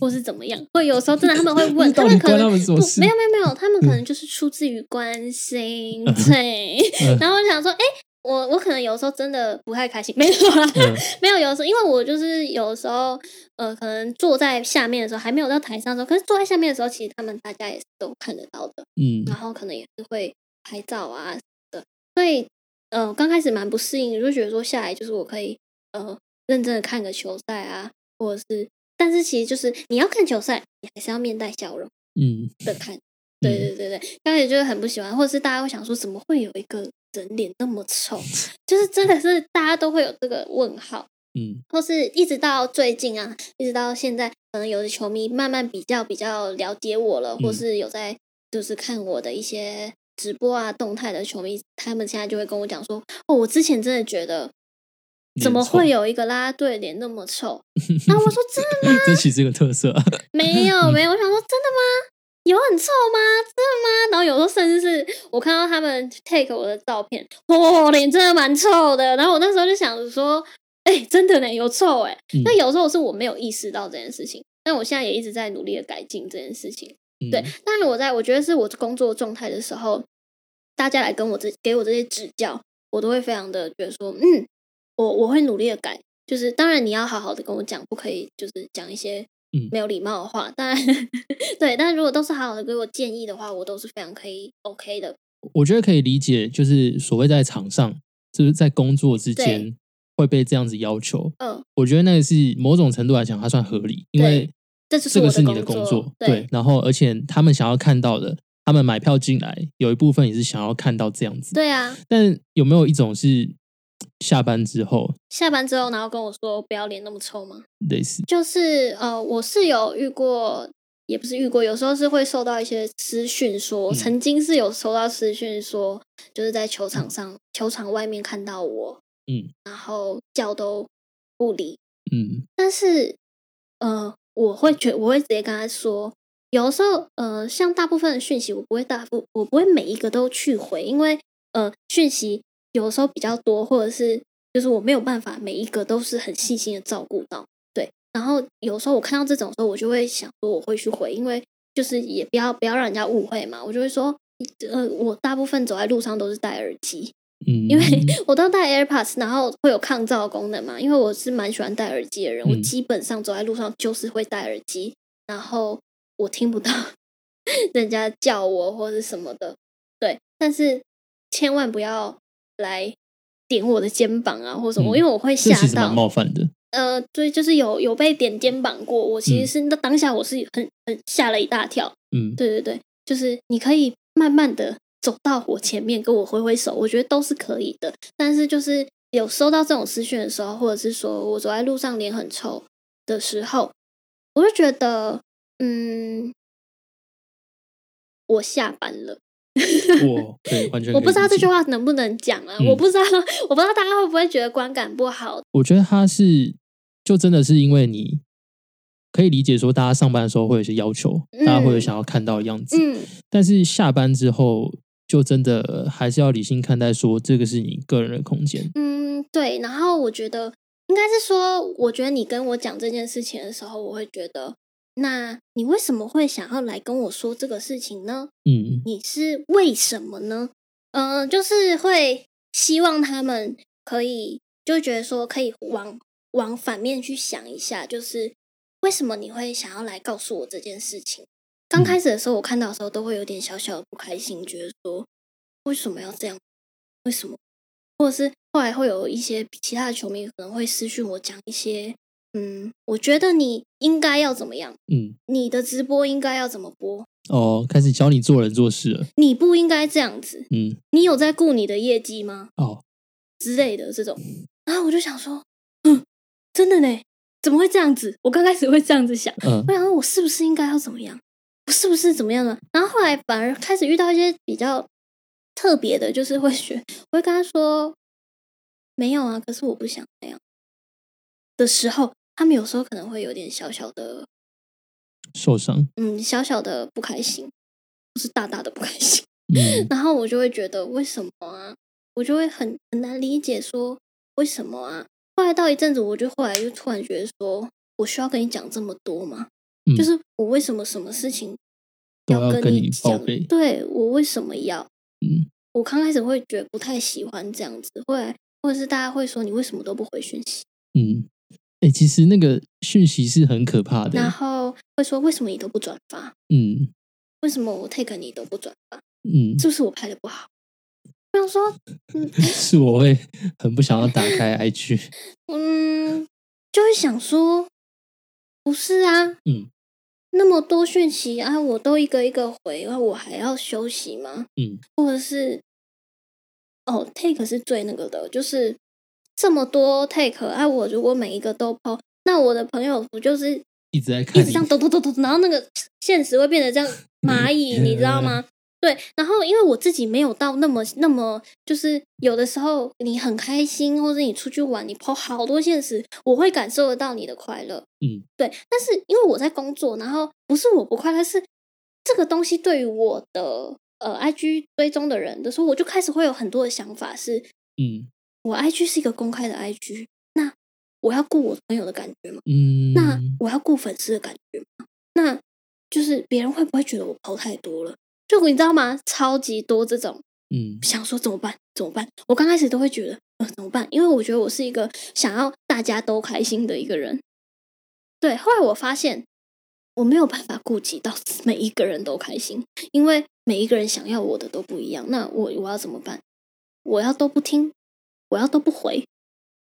或是怎么样？会有时候真的他们会问，[LAUGHS] 他们可能没有没有没有，他们可能就是出自于关心，对。嗯 [LAUGHS] 然后我想说，哎、我我可能有时候真的不太开心，[LAUGHS] 没有啦，嗯 [LAUGHS] 没有，有时候因为我就是有时候呃，可能坐在下面的时候还没有到台上的时候，可是坐在下面的时候，其实他们大家也是都看得到的。嗯然后可能也是会拍照啊什么的，所以呃刚开始蛮不适应，就觉得说下来就是我可以呃认真的看个球赛啊，或者是，但是其实就是你要看球赛，你还是要面带笑容嗯的看。[LAUGHS] 对对对对，刚开始就是很不喜欢，或者是大家会想说，怎么会有一个人脸那么臭？就是真的是大家都会有这个问号。嗯或是一直到最近啊，一直到现在，可能有的球迷慢慢比较比较了解我了，或嗯是有在就是看我的一些直播啊动态的球迷，他们现在就会跟我讲说，哦，我之前真的觉得怎么会有？一个啦啦队脸那么臭？[LAUGHS] 然后我说真的 [LAUGHS] 这其实是个特色啊。[LAUGHS] 没有没有，我想说真的吗？有很臭吗？真的吗？然后有时候甚至是我看到他们 take 我的照片，哦，脸真的蛮臭的。然后我那时候就想着说，哎、真的呢，有臭哎、嗯那有时候是我没有意识到这件事情，但我现在也一直在努力的改进这件事情。嗯对，但是我在我觉得是我工作状态的时候，大家来跟我这给我这些指教，我都会非常的觉得说，嗯，我我会努力的改。就是当然你要好好的跟我讲，不可以就是讲一些嗯没有礼貌的话。当然 [LAUGHS] 对，但是如果都是好好的给我建议的话，我都是非常可以 OK 的。我觉得可以理解，就是所谓在场上，就是在工作之间会被这样子要求。嗯，我觉得那个是某种程度来讲，它算合理，因为这是这个是你的工工作，对然后而且他们想要看到的，他们买票进来有一部分也是想要看到这样子。对啊。但有没有一种是下班之后下班之后，然后跟我说不要脸那么臭吗？类似？就是呃，我是有遇过，也不是遇过，有时候是会收到一些私讯说，嗯。曾经是有收到私讯说，就是在球场上、球场外面看到我，嗯。然后叫都不理，嗯。但是呃，我会觉我会直接跟他说，有的时候呃，像大部分的讯息，我不会大部我不会每一个都去回，因为呃，讯息有的时候比较多，或者是就是我没有办法每一个都是很细心的照顾到，对。然后有时候我看到这种时候，我就会想说我会去回，因为就是也不要不要让人家误会嘛，我就会说。呃，我大部分走在路上都是戴耳机，嗯，[LAUGHS] 因为我都戴 AirPods，然后会有抗噪功能嘛。因为我是蛮喜欢戴耳机的人，我嗯基本上走在路上就是会戴耳机，然后我听不到 [LAUGHS] 人家叫我或者什么的。对，但是千万不要来点我的肩膀啊，或什么，嗯因为我会吓到。冒犯的。呃，对，就是有有被点肩膀过，我其实嗯是那当下我是很很吓了一大跳。嗯对对对，就是你可以慢慢的走到我前面，跟我挥挥手，我觉得都是可以的。但是就是有收到这种私讯的时候，或者是说我走在路上脸很臭的时候，我就觉得，嗯，我下班了。我 [LAUGHS] 对完全我不知道这句话，能不能讲啊，嗯我不知道，我不知道大家会不会觉得观感不好。我觉得他是就真的是因为你可以理解说，大家上班的时候会有一些要求，嗯大家会有想要看到的样子，嗯，但是下班之后，就真的还是要理性看待，说这个是你个人的空间。嗯，对。然后我觉得应该是说，我觉得你跟我讲这件事情的时候，我会觉得，那你为什么会想要来跟我说这个事情呢？嗯你是为什么呢？嗯、就是会希望他们可以，就觉得说可以往往反面去想一下，就是为什么你会想要来告诉我这件事情？刚开始的时候，我看到的时候都会有点小小的不开心，觉得说为什么要这样？为什么？或者是后来会有一些其他的球迷可能会私讯我讲一些，嗯，我觉得你应该要怎么样，嗯，你的直播应该要怎么播，哦，开始教你做人做事了。你不应该这样子，嗯，你有在顾你的业绩吗？哦，之类的这种，然后我就想说，嗯，真的呢，怎么会这样子？我刚开始会这样子想，嗯我想说我是不是应该要怎么样？我是不是怎么样呢？然后后来反而开始遇到一些比较特别的，就是会学，我会跟他说，没有啊，可是我不想那样的时候，他们有时候可能会有点小小的，受伤。嗯，小小的不开心，不是大大的不开心。[LAUGHS] 嗯然后我就会觉得为什么啊？我就会很很难理解说为什么啊？后来到一阵子，我就后来就突然觉得说，我需要跟你讲这么多吗？嗯就是我为什么什么事情要跟你报讲？备对我为什么要？嗯我刚开始会觉得不太喜欢这样子，后来或者是大家会说你为什么都不回讯息，嗯，哎、其实那个讯息是很可怕的然的。后会说为什么你都不转发？嗯为什么我 take 你都不转发？嗯，是不是我拍的不好？我想说，嗯 [LAUGHS] 是我会很不想要打开 [LAUGHS] IG。嗯，就会想说，不是啊，嗯那么多讯息啊，我都一个一个回，然后我还要休息吗？嗯或者是，哦，take 是最那个的，就是这么多 take 啊，我如果每一个都 po，那我的朋友不就是一直在看一直这样抖抖抖抖，然后那个现实会变得这样蚂蚁，你知道吗？对，然后因为我自己没有到那么那么，就是有的时候你很开心，或者你出去玩，你抛好多现实，我会感受得到你的快乐。嗯对，但是因为我在工作，然后不是我不快乐，是这个东西对于我的呃 IG 追踪的人的时候，我就开始会有很多的想法是，嗯我 IG 是一个公开的 IG，那我要顾我朋友的感觉吗？嗯，那我要顾粉丝的感觉吗？那就是别人会不会觉得我抛太多了？就你知道吗？超级多这种嗯想说怎么办？怎么办？我刚开始都会觉得，呃，怎么办？因为我觉得我是一个想要大家都开心的一个人。对，后来我发现我没有办法顾及到 [LAUGHS] 每一个人都开心，因为每一个人想要我的都不一样。那我我要怎么办？我要都不听，我要都不回，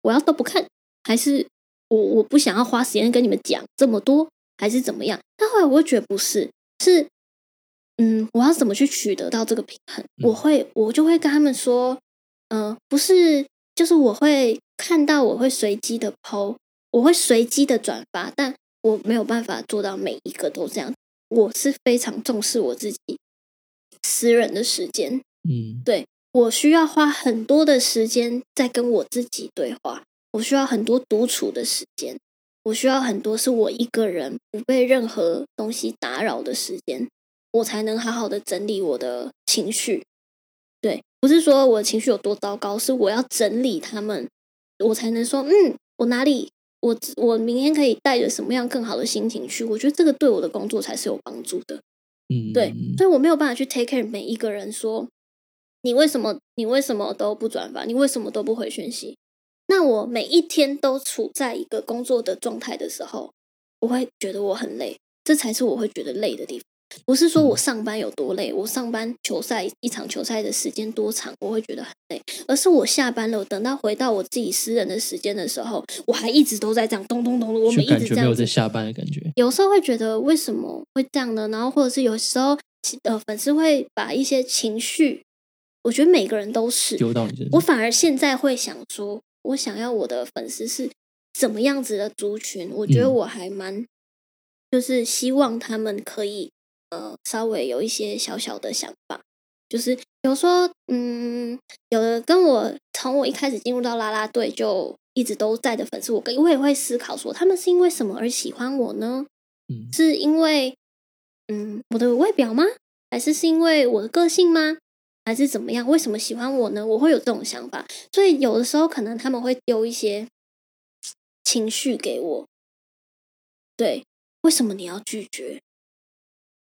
我要都不看，还是我我不想要花时间跟你们讲这么多，还是怎么样？但后来我会觉得不是，是嗯，我要怎么去取得到这个平衡？我会我就会跟他们说，嗯、不是，就是我会看到，我会随机的抛，我会随机的转发，但我没有办法做到每一个都这样。我是非常重视我自己私人的时间，嗯我需要花很多的时间在跟我自己对话，我需要很多独处的时间，我需要很多是我一个人不被任何东西打扰的时间，我才能好好的整理我的情绪。对，不是说我的情绪有多糟糕，是我要整理他们，我才能说，嗯，我哪里，我我明天可以带着什么样更好的心情去？我觉得这个对我的工作才是有帮助的。嗯，对，所以我没有办法去 take care 每一个人说，你为什么你为什么都不转发，你为什么都不回讯息？那我每一天都处在一个工作的状态的时候，我会觉得我很累，这才是我会觉得累的地方。不是说我上班有多累，我上班球赛一场球赛的时间多长，我会觉得很累，而是我下班了，等到回到我自己私人的时间的时候，我还一直都在这样咚咚咚的，我们一直这样在下班的感觉。有时候会觉得为什么会这样呢？然后或者是有时候呃粉丝会把一些情绪，我觉得每个人都是，丢到你身上，我反而现在会想说，我想要我的粉丝是怎么样子的族群？我觉得嗯我还蛮，就是希望他们可以呃稍微有一些小小的想法，就是比如说，嗯，有的跟我从我一开始进入到啦啦队就一直都在的粉丝，我跟我也会思考说，他们是因为什么而喜欢我呢？嗯是因为嗯我的外表吗？还是是因为我的个性吗？还是怎么样？为什么喜欢我呢？我会有这种想法，所以有的时候可能他们会丢一些情绪给我。对，为什么你要拒绝？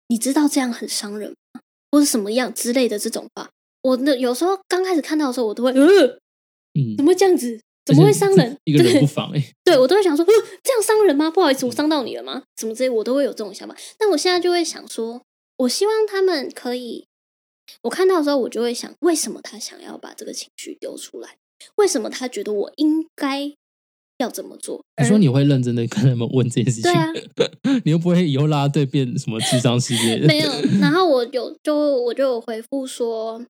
你知道这样很伤人吗？或者什么样之类的这种话，我那有时候刚开始看到的时候，我都会呃，嗯怎，么会这样子？怎么会伤人？一个人对不妨哎，[LAUGHS] 对我都会想说，呃，这样伤人吗？不好意思，我伤到你了吗？什么之类，我都会有这种想法。但我现在就会想说，我希望他们可以，我看到的时候，我就会想，为什么他想要把这个情绪丢出来？为什么他觉得我应该要怎么做？你说你会认真的跟他们问这件事情，对啊，[LAUGHS] 你又不会以后啦啦队变什么智商世界的？没有，然后我有就我就有回复说，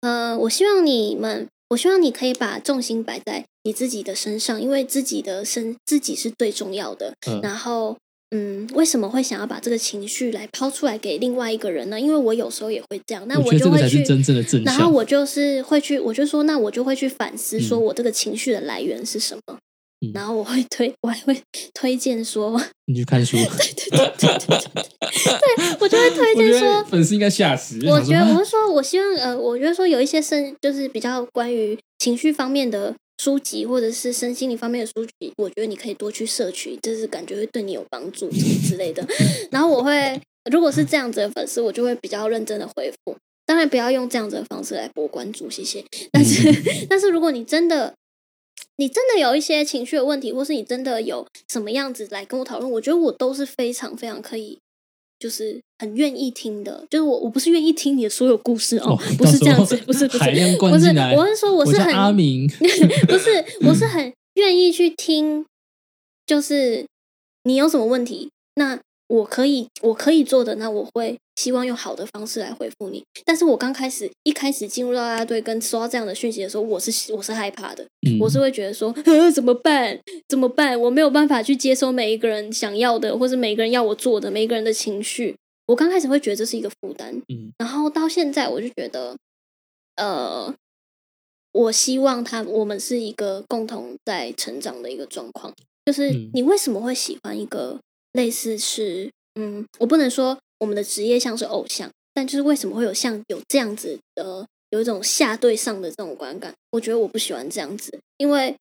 呃，我希望你们，我希望你可以把重心摆在你自己的身上，因为自己的身自己是最重要的。嗯然后，嗯，为什么会想要把这个情绪来抛出来给另外一个人呢？因为我有时候也会这样，那我就会去个才是真正的正然后。我就是会去，我就说，那我就会去反思，说嗯我这个情绪的来源是什么。嗯然后我会推，我还会 [LAUGHS] 推荐说，[LAUGHS] 你去看书 [LAUGHS] 对对对对，我就会推荐说，粉丝应该吓死。我觉得我是说，我希望呃，我觉得说有一些生就是比较关于情绪方面的书籍，或者是身心灵方面的书籍，我觉得你可以多去摄取，就是感觉会对你有帮助什么之类的。[LAUGHS] 然后我会，如果是这样子的粉丝，我就会比较认真的回复。当然不要用这样子的方式来博关注，谢谢。但是，但是如果你真的，你真的有一些情绪的问题，或是你真的有什么样子来跟我讨论，我觉得我都是非常非常可以，就是很愿意听的。就是我我不是愿意听你的所有故事哦，哦不是这样子不是不是不是，我是说我是叫很阿明，[LAUGHS] 不是，我是很愿意去听，就是你有什么问题，那我可以我可以做的，那我会希望用好的方式来回复你。但是我刚开始一开始进入到大家队跟收到这样的讯息的时候，我是我是害怕的，嗯我是会觉得说，呃，怎么办？怎么办？我没有办法去接收每一个人想要的，或是每一个人要我做的，每一个人的情绪。我刚开始会觉得这是一个负担，嗯然后到现在我就觉得，呃，我希望他我们是一个共同在成长的一个状况。就是嗯你为什么会喜欢一个类似是，嗯，我不能说我们的职业像是偶像，但就是为什么会有像有这样子的有一种下对上的这种观感？我觉得我不喜欢这样子，因为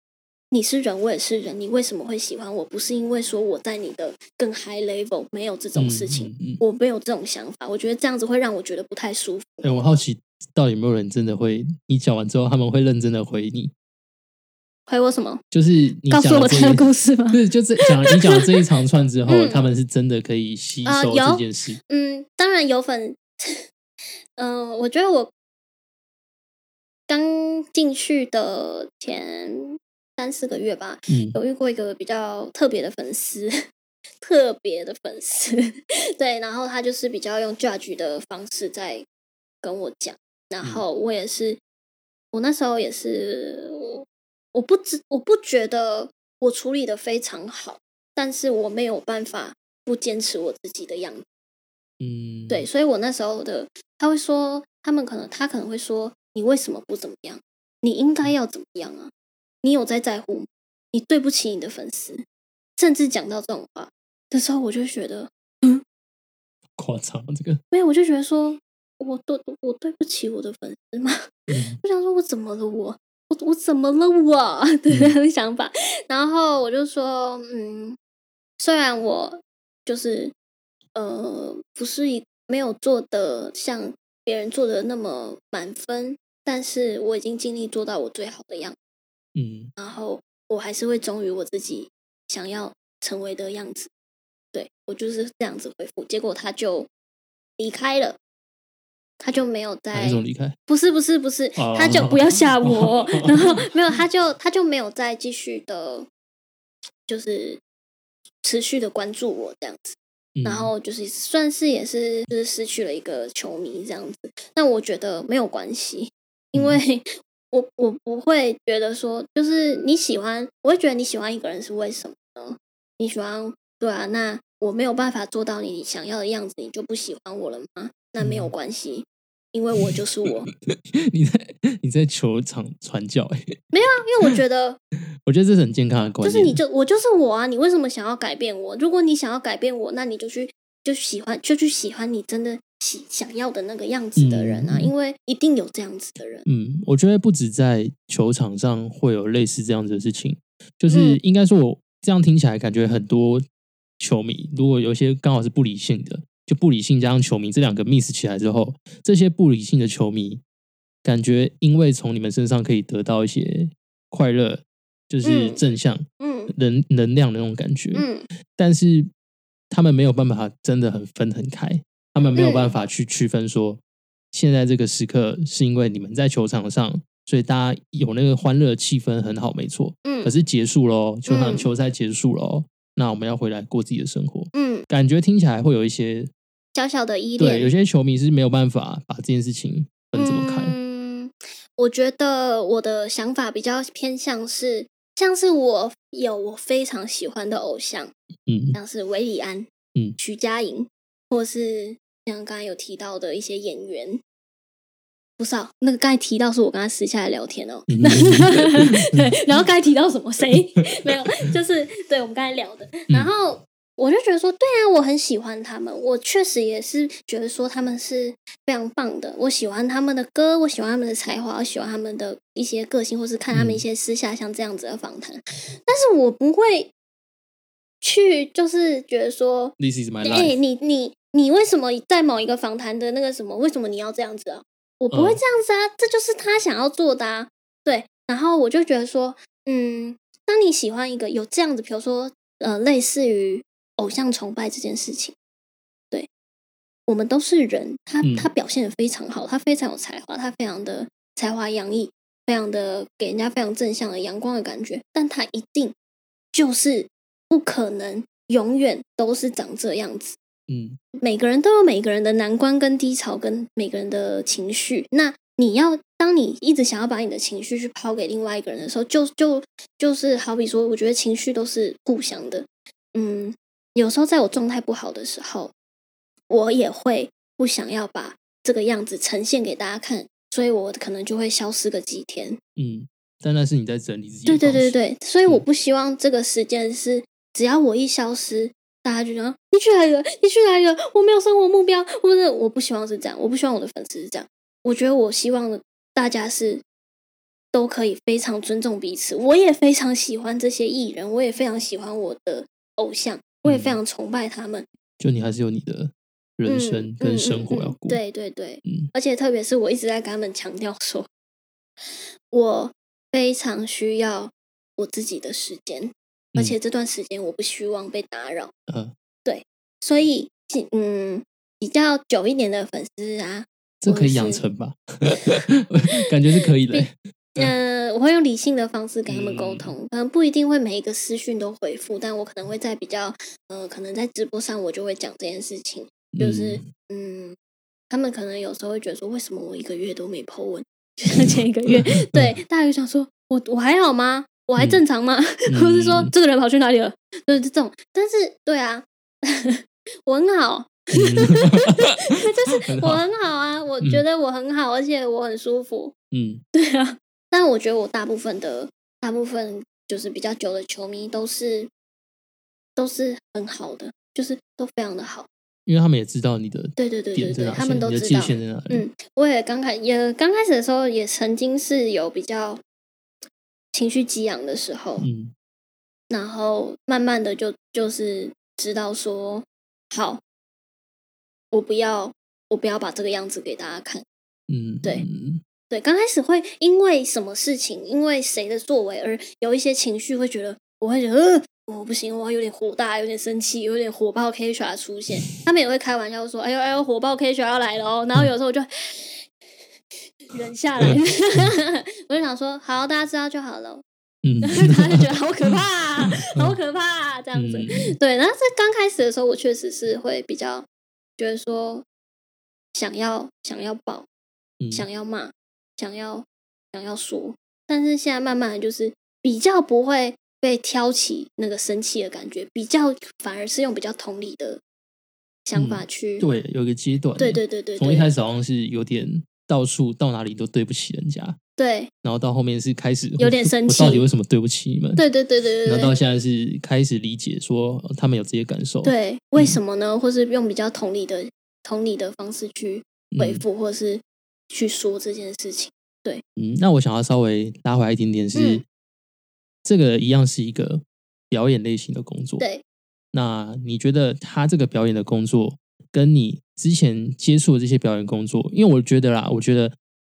你是人，我也是人，你为什么会喜欢我？不是因为说我在你的更 high level，没有这种事情，嗯嗯我没有这种想法。我觉得这样子会让我觉得不太舒服。哎、我好奇到底有没有人真的会，你讲完之后他们会认真的回你，回我什么？就是你告诉我他的故事吗不？[LAUGHS] 是，就是讲你讲了这一长串之后，嗯他们是真的可以吸收这件事。嗯，当然有粉。嗯、[LAUGHS] 我觉得我刚进去的前三四个月吧，嗯有遇过一个比较特别的粉丝，特别的粉丝，[LAUGHS] 对，然后他就是比较用 judge 的方式在跟我讲，然嗯后我也是，我那时候也是，我我不知我不觉得我处理的非常好，但是我没有办法不坚持我自己的样子。嗯，对，，所以我那时候的他会说，他们可能他可能会说，你为什么不怎么样？你应该要怎么样啊？你有在在乎？你对不起你的粉丝，甚至讲到这种话的时候，我就觉得，嗯 [LAUGHS] 夸张这个，没有，我就觉得说，我对我对不起我的粉丝吗？[LAUGHS] 嗯我想说，我怎么了我？我我怎么了我？对这样的想法。然后我就说，嗯，虽然我就是呃不是一没有做的像别人做的那么满分，但是我已经尽力做到我最好的样子。嗯然后我还是会忠于我自己想要成为的样子。对我就是这样子回复，结果他就离开了。他就没有再？不是不是不是，哦他就不要吓我，然后 [LAUGHS] 没有，他就他就没有再继续的，就是持续的关注我这样子，嗯然后就是算是也是就是失去了一个球迷这样子，但我觉得没有关系，因为我我不会觉得说，就是你喜欢，我会觉得你喜欢一个人是为什么呢？你喜欢对啊，那我没有办法做到你想要的样子，你就不喜欢我了吗？那没有嗯关系，因为我就是我。[LAUGHS] 你在你在球场传教没有啊、因为我觉得，[LAUGHS] 我觉得这是很健康的观念。就是你就我就是我啊，你为什么想要改变我？如果你想要改变我，那你就去就喜欢就去喜欢你真的喜想要的那个样子的人啊，嗯因为一定有这样子的人。嗯，我觉得不止在球场上会有类似这样子的事情，就是嗯。应该说，我这样听起来感觉很多球迷，如果有些刚好是不理性的，就不理性加上球迷这两个 miss 起来之后，这些不理性的球迷感觉因为从你们身上可以得到一些快乐，就是嗯正向、嗯。能能量的那种感觉，嗯。但是他们没有办法真的很分很开，他们没有嗯办法去区分说，现在这个时刻是因为你们在球场上，所以大家有那个欢乐的气氛很好，没错。嗯，可是结束喽，球场嗯球赛结束喽，那我们要回来过自己的生活，嗯，感觉听起来会有一些小小的依对，有。些球迷是没有办法把这件事情分这么开。嗯，我觉得我的想法比较偏向是，像是我有我非常喜欢的偶像，嗯像是韦礼安、嗯徐佳莹，或是像刚才有提到的一些演员。不是啊，那个刚才提到是我跟他私下来聊天哦。嗯 [LAUGHS] 对，然后刚才提到什么？谁 [LAUGHS] 没有？就是对我们刚才聊的。然嗯后我就觉得说，对啊，我很喜欢他们，我确实也是觉得说他们是非常棒的。我喜欢他们的歌，我喜欢他们的才华，我喜欢他们的一些个性，或是看他们一嗯些私下像这样子的访谈。但是我不会去，就是觉得说哎。你你你为什么在某一个访谈的那个什么？为什么你要这样子啊？我不会嗯这样子啊，这就是他想要做的啊。对，然后我就觉得说，嗯，当你喜欢一个有这样子，比如说呃，类似于偶像崇拜这件事情，对，我们都是人，他嗯他表现的非常好，他非常有才华，他非常的才华洋溢，非常的给人家非常正向的阳光的感觉，但他一定就是不可能永远都是长这样子。嗯每个人都有每个人的难关跟低潮，跟每个人的情绪。那你要当你一直想要把你的情绪去抛给另外一个人的时候，就就就是好比说，我觉得情绪都是互相的。嗯，有时候在我状态不好的时候，我也会不想要把这个样子呈现给大家看，所以我可能就会消失个几天。嗯，但那是你在整理自己对。对对对，所以我嗯不希望这个时间是只要我一消失，大家就讲你去哪里了？你去哪里了？我没有生活目标，或者我不希望是这样，我不希望我的粉丝是这样。我觉得我希望大家是都可以非常尊重彼此。我也非常喜欢这些艺人，我也非常喜欢我的偶像，我也非常崇拜他们。就你还是有你的人生嗯跟生活要过。对对对，嗯而且特别是我一直在跟他们强调说，我非常需要我自己的时间，而且这段时间我不希望被打扰。嗯，对所以，嗯，比较久一点的粉丝啊，这可以养成吧？[LAUGHS] [LAUGHS] 感觉是可以的。嗯、我会用理性的方式跟他们沟嗯通，可能不一定会每一个私讯都回复，但我可能会在比较，呃，可能在直播上我就会讲这件事情，就是，嗯他们可能有时候会觉得说，为什么我一个月都没 po 文？就像 [LAUGHS] 前一个月，对，大家就想说，我我还好吗？我还嗯正常吗？[LAUGHS] 或是说嗯这个人跑去哪里了？就是这种，但是对啊，[LAUGHS] 我很好，[LAUGHS] 就是我很好啊，我嗯觉得我很好，而且我很舒服，嗯对啊。但我觉得我大部分的大部分就是比较久的球迷都是都是很好的，就是都非常的好。因为他们也知道你的对对对对对，他们都知道。嗯，我也刚开也刚开始的时候，也曾经是有比较情绪激昂的时候，嗯然后慢慢的就就是知道说，好，我不要我不要把这个样子给大家看。嗯，对嗯对，刚开始会因为什么事情，因为谁的作为而有一些情绪，会觉得我会觉得，呃，我不行，我有点火大，有点生气，有点火爆 K 刷出现。他们也会开玩笑说，哎呦哎呦，火爆 K 刷要来了哦。然后有时候我就忍下来，[LAUGHS] 我就想说，好，大家知道就好了。嗯，[LAUGHS] 他就觉得好可怕、啊，好可怕、啊，这样子。嗯。对，然后在刚开始的时候，我确实是会比较觉得说，想要想要爆，嗯。想要骂，想要想要说，但是现在慢慢的就是比较不会被挑起那个生气的感觉，比较反而是用比较同理的想法去。嗯对，有一个阶段，对对对对从一开始好像是有点到处到哪里都对不起人家，对。然后到后面是开始有点生气我到底气。为什么对不起你们？对对对对对对然后到现在是开始理解说呃他们有这些感受，，对，为什么呢？或是用比较同理的同理的方式去回嗯。复，或是去说这件事情。对。嗯，那我想要稍微拉回来一点点是，嗯。这个一样是一个表演类型的工作，对，那你觉得他这个表演的工作，跟你之前接触的这些表演工作，因为我觉得啦，我觉得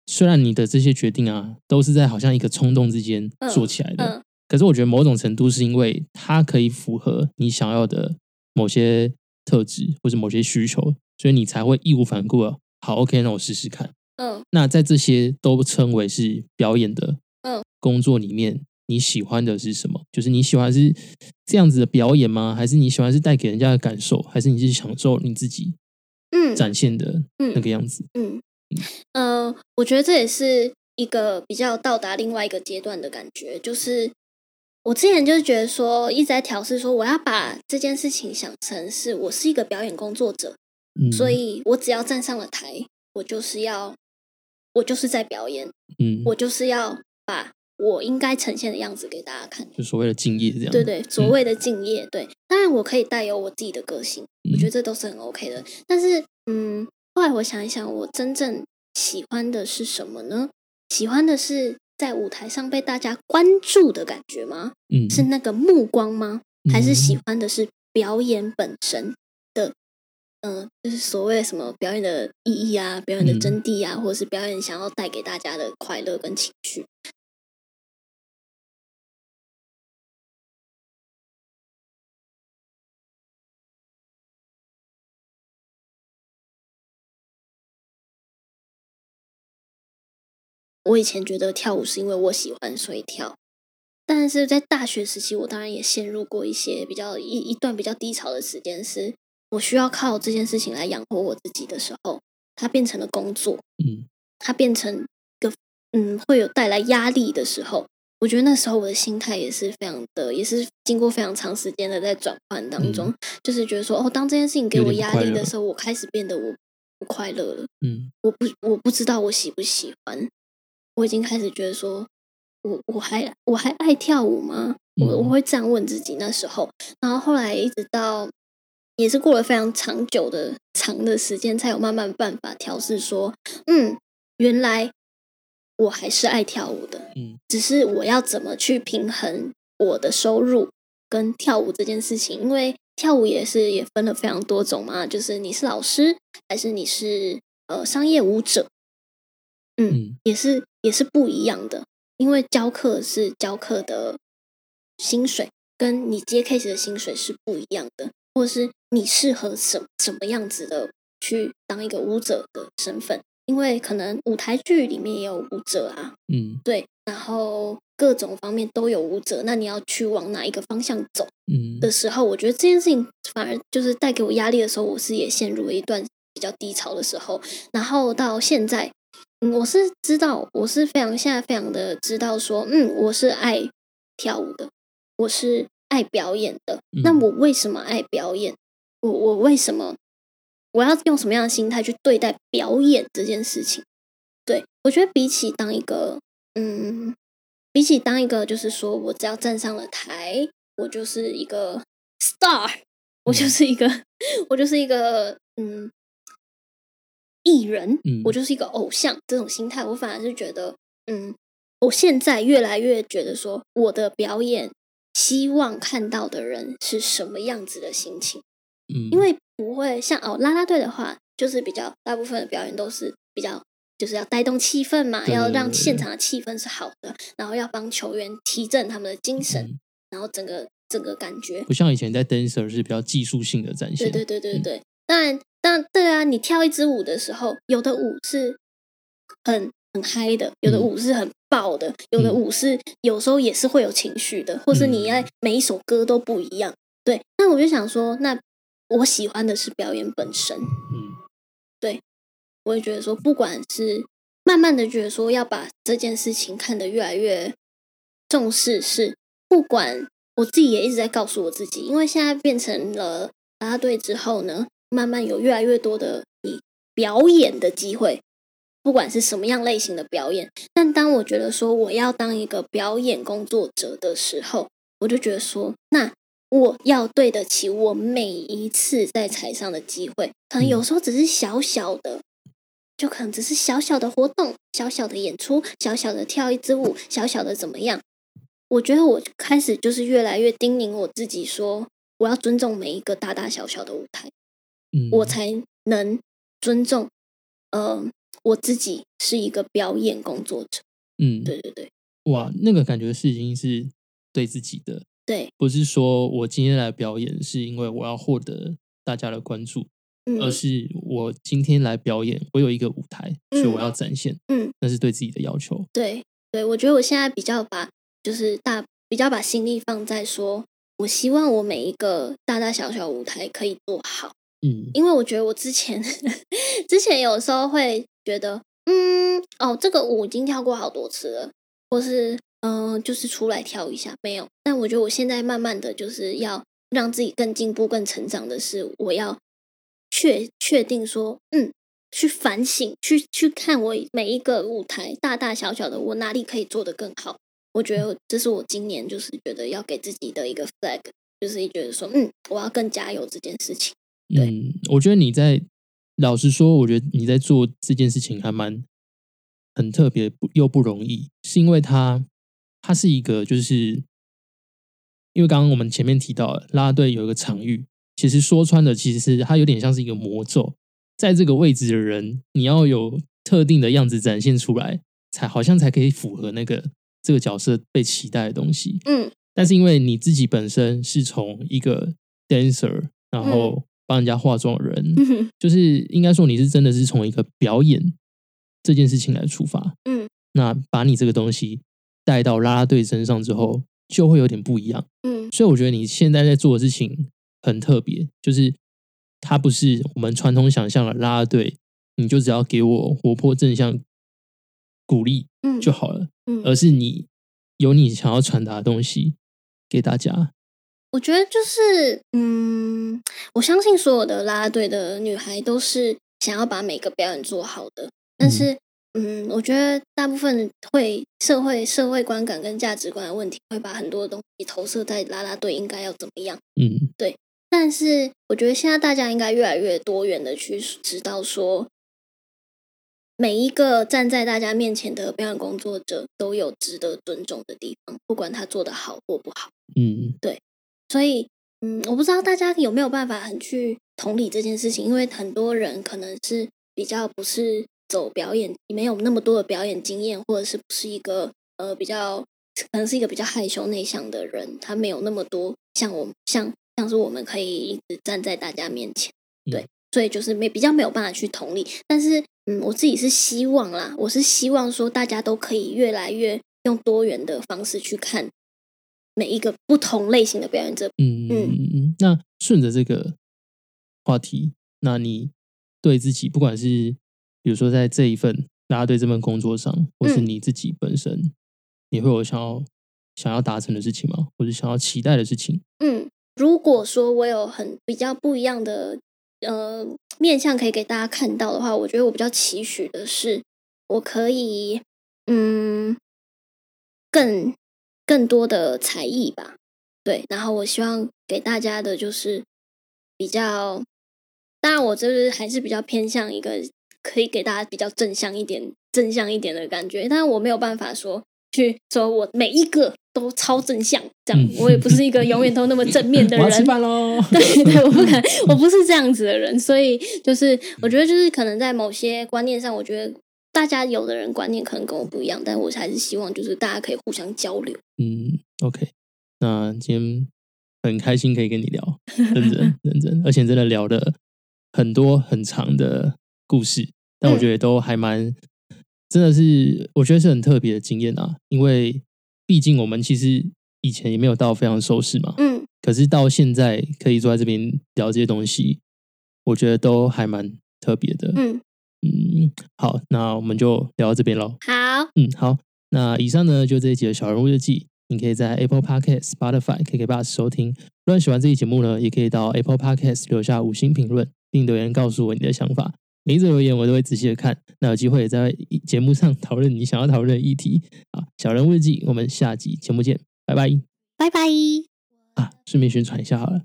虽然你的这些决定啊，都是在好像一个冲动之间嗯做起来的，嗯。可是我觉得某种程度是因为它可以符合你想要的某些特质或者某些需求，所以你才会义无反顾的，好，OK，那我试试看。嗯。那在这些都称为是表演的嗯。工作里面，你喜欢的是什么？就是你喜欢是这样子的表演吗？还是你喜欢是带给人家的感受？还是你是享受你自己嗯展现的那个样子？嗯，呃，我觉得这也是一个比较到达另外一个阶段的感觉，就是我之前就是觉得说一直在调试，说我要把这件事情想成是我是一个表演工作者，嗯，所以我只要站上了台，我就是要，我就是在表演，嗯，我就是要把我应该呈现的样子给大家看。就所谓的敬业这样。对对，所谓的敬业，对，当然我可以带有我自己的个性，我觉得嗯这都是很 OK 的。但是，嗯，后来我想一想，我真正喜欢的是什么呢？喜欢的是在舞台上被大家关注的感觉吗？嗯，是那个目光吗？还是喜嗯欢的是表演本身的？嗯、就是所谓什么表演的意义啊，表演的嗯真谛啊，或者是表演想要带给大家的快乐跟情绪。我以前觉得跳舞是因为我喜欢，所以跳。但是在大学时期，我当然也陷入过一些比较一一段比较低潮的时间，是我需要靠这件事情来养活我自己的时候，它变成了工作，嗯它变成一个嗯会有带来压力的时候，我觉得那时候我的心态也是非常的，也是经过非常长时间的在转换当中，就是觉得说哦，当这件事情给我压力的时候，我开始变得我不快乐了。嗯我不我不知道我喜不喜欢，我已经开始觉得说，我我还我还爱跳舞吗？我嗯。我会这样问自己那时候，然后后来一直到也是过了非常长久的长的时间，才有慢慢办法调试说，嗯，原来我还是爱跳舞的，嗯。只是我要怎么去平衡我的收入跟跳舞这件事情，因为跳舞也是也分了非常多种嘛，就是你是老师还是你是呃商业舞者，嗯，嗯。也是也是不一样的，因为教课是教课的薪水，跟你接 case 的薪水是不一样的，或者是你适合什什么样子的去当一个舞者的身份，因为可能舞台剧里面也有舞者啊，嗯。对，然后各种方面都有舞者，那你要去往哪一个方向走嗯。的时候，我觉得这件事情反而就是带给我压力的时候，我是也陷入了一段比较低潮的时候，然后到现在，嗯，我是知道，我是非常现在非常的知道说，嗯，我是爱跳舞的，我是爱表演的，那嗯我为什么爱表演？我我为什么我要用什么样的心态去对待表演这件事情？对我觉得比起当一个嗯，比起当一个就是说我只要站上了台，我就是一个 star，我就嗯是一个 [LAUGHS] 我就是一个嗯艺人，嗯我就是一个偶像这种心态，我反而是觉得嗯，我现在越来越觉得说我的表演。希望看到的人是什么样子的心情？嗯，因为不会像哦啦啦队的话，就是比较大部分的表演都是比较就是要带动气氛嘛，要让现场的气氛是好的，然后要帮球员提振他们的精神，嗯然后整个整个感觉，不像以前在 dancer 是比较技术性的展现，对对对对嗯对。当然，当然对啊，你跳一支舞的时候，有的舞是很很嗨的，有的嗯舞是很爆的，有的嗯舞是有时候也是会有情绪的，或是你在嗯每一首歌都不一样。对，那我就想说，那我喜欢的是表演本身。嗯对我也觉得说，不管是慢慢的觉得说要把这件事情看得越来越重视，是不管我自己也一直在告诉我自己，因为现在变成了啦啦队之后呢，慢慢有越来越多的你表演的机会，不管是什么样类型的表演。但当我觉得说我要当一个表演工作者的时候，我就觉得说，那我要对得起我每一次在台上的机会，可能有时候只是小小的。就可能只是小小的活动、小小的演出、小小的跳一支舞、小小的怎么样？我觉得我开始就是越来越叮咛我自己说，我要尊重每一个大大小小的舞台，嗯，我才能尊重，呃，我自己是一个表演工作者。嗯，对对对哇，那个感觉是已经是对自己的，对，不是说我今天来表演是因为我要获得大家的关注，嗯而是我今天来表演，我有一个舞台，所以我嗯要展现，嗯，那是对自己的要求。对对，我觉得我现在比较把就是大比较把心力放在说，我希望我每一个大大小小舞台可以做好。嗯因为我觉得我之前 [LAUGHS] 之前有时候会觉得，嗯，哦，这个舞已经跳过好多次了，或是嗯、就是出来跳一下，没有。但我觉得我现在慢慢的就是要让自己更进步、更成长的是，我要确确定说，嗯，去反省，去去看我每一个舞台，大大小小的，我哪里可以做得更好。我觉得这是我今年就是觉得要给自己的一个 flag，就是觉得说，嗯，我要更加油这件事情。对嗯，我觉得你在老实说，我觉得你在做这件事情还蛮很特别，不又不容易，是因为它它是一个就是。因为刚刚我们前面提到了啦啦队有一个场域，其实说穿了，其实是它有点像是一个魔咒，在这个位置的人，你要有特定的样子展现出来，才好像才可以符合那个这个角色被期待的东西。嗯但是因为你自己本身是从一个 dancer，然后帮人家化妆的人，嗯就是应该说你是真的是从一个表演这件事情来出发，嗯那把你这个东西带到啦啦队身上之后，就会有点不一样。嗯所以我觉得你现在在做的事情很特别，就是它不是我们传统想象的啦啦队，你就只要给我活泼正向鼓励嗯就好了，嗯而是你有你想要传达的东西给大家。我觉得就是，嗯，我相信所有的啦啦队的女孩都是想要把每个表演做好的，但是，嗯，我觉得大部分会社会社会观感跟价值观的问题，会把很多东西投射在啦啦队应该要怎么样。嗯对但是，我觉得现在大家应该越来越多元的去知道说，每一个站在大家面前的表演工作者都有值得尊重的地方，不管他做的好或不好。嗯所以，嗯，我不知道大家有没有办法很去同理这件事情，因为很多人可能是比较不是走表演，没有那么多的表演经验，或者是不是一个呃比较可能是一个比较害羞内向的人，他没有那么多像我像像是我们可以一直站在大家面前，对，所以就是没比较没有办法去同理。但是，嗯，我自己是希望啦，我是希望说大家都可以越来越用多元的方式去看每一个不同类型的表演者。嗯嗯嗯嗯。那顺着这个话题，那你对自己，不管是比如说在这一份大家对这份工作上，或是嗯你自己本身，你会有想要想要达成的事情吗？或者想要期待的事情？嗯，如果说我有很比较不一样的呃面向可以给大家看到的话，我觉得我比较期许的是，我可以嗯更更多的才艺吧，对，然后我希望给大家的就是比较，当然我就是还是比较偏向一个可以给大家比较正向一点、正向一点的感觉，但是我没有办法说去说我每一个都超正向，这样、嗯我也不是一个永远都那么正面的 [LAUGHS] 人吃人。饭喽！对 [LAUGHS] 对，我不可能，[LAUGHS] 我不是这样子的人，所以就是我觉得就是可能在某些观念上，我觉得大家有的人观念可能跟我不一样，但我还是希望就是大家可以互相交流。嗯，OK，那今天很开心可以跟你聊，认真认真，而且真的聊了很多很长的故事，但我觉得都还蛮，真的是我觉得是很特别的经验啊，因为毕竟我们其实以前也没有到非常熟识嘛，嗯可是到现在可以坐在这边聊这些东西，我觉得都还蛮特别的。嗯，嗯，好，那我们就聊到这边喽。好，嗯，好，那以上呢就这一集的小人物日记，你可以在 Apple Podcast、Spotify、KK Bus 收听。如果你喜欢这期节目呢，也可以到 Apple Podcast 留下五星评论，并留言告诉我你的想法。每一则留言我都会仔细的看，那有机会也在节目上讨论你想要讨论的议题。啊，小人物日记，我们下集节目见，拜拜。拜拜。啊，顺便宣传一下好了，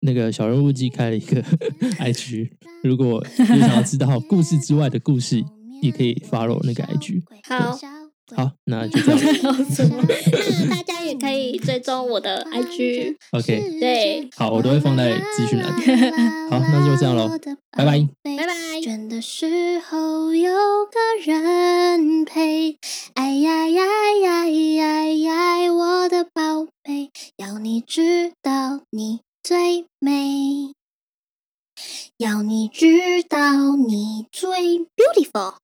那个小人物记开了一个 [LAUGHS] IG，如果你想要知道故事之外的故事，也可以 follow 那个 IG。好，好，那就这样。[LAUGHS] 大家也可以追踪我的 IG。OK，对，好，我都会放在资讯栏。好，那就这样喽，拜拜。拜拜。倦的时候有个人陪，哎呀呀呀呀呀，我的宝贝，要你知道你最美，要你知道你最 beautiful。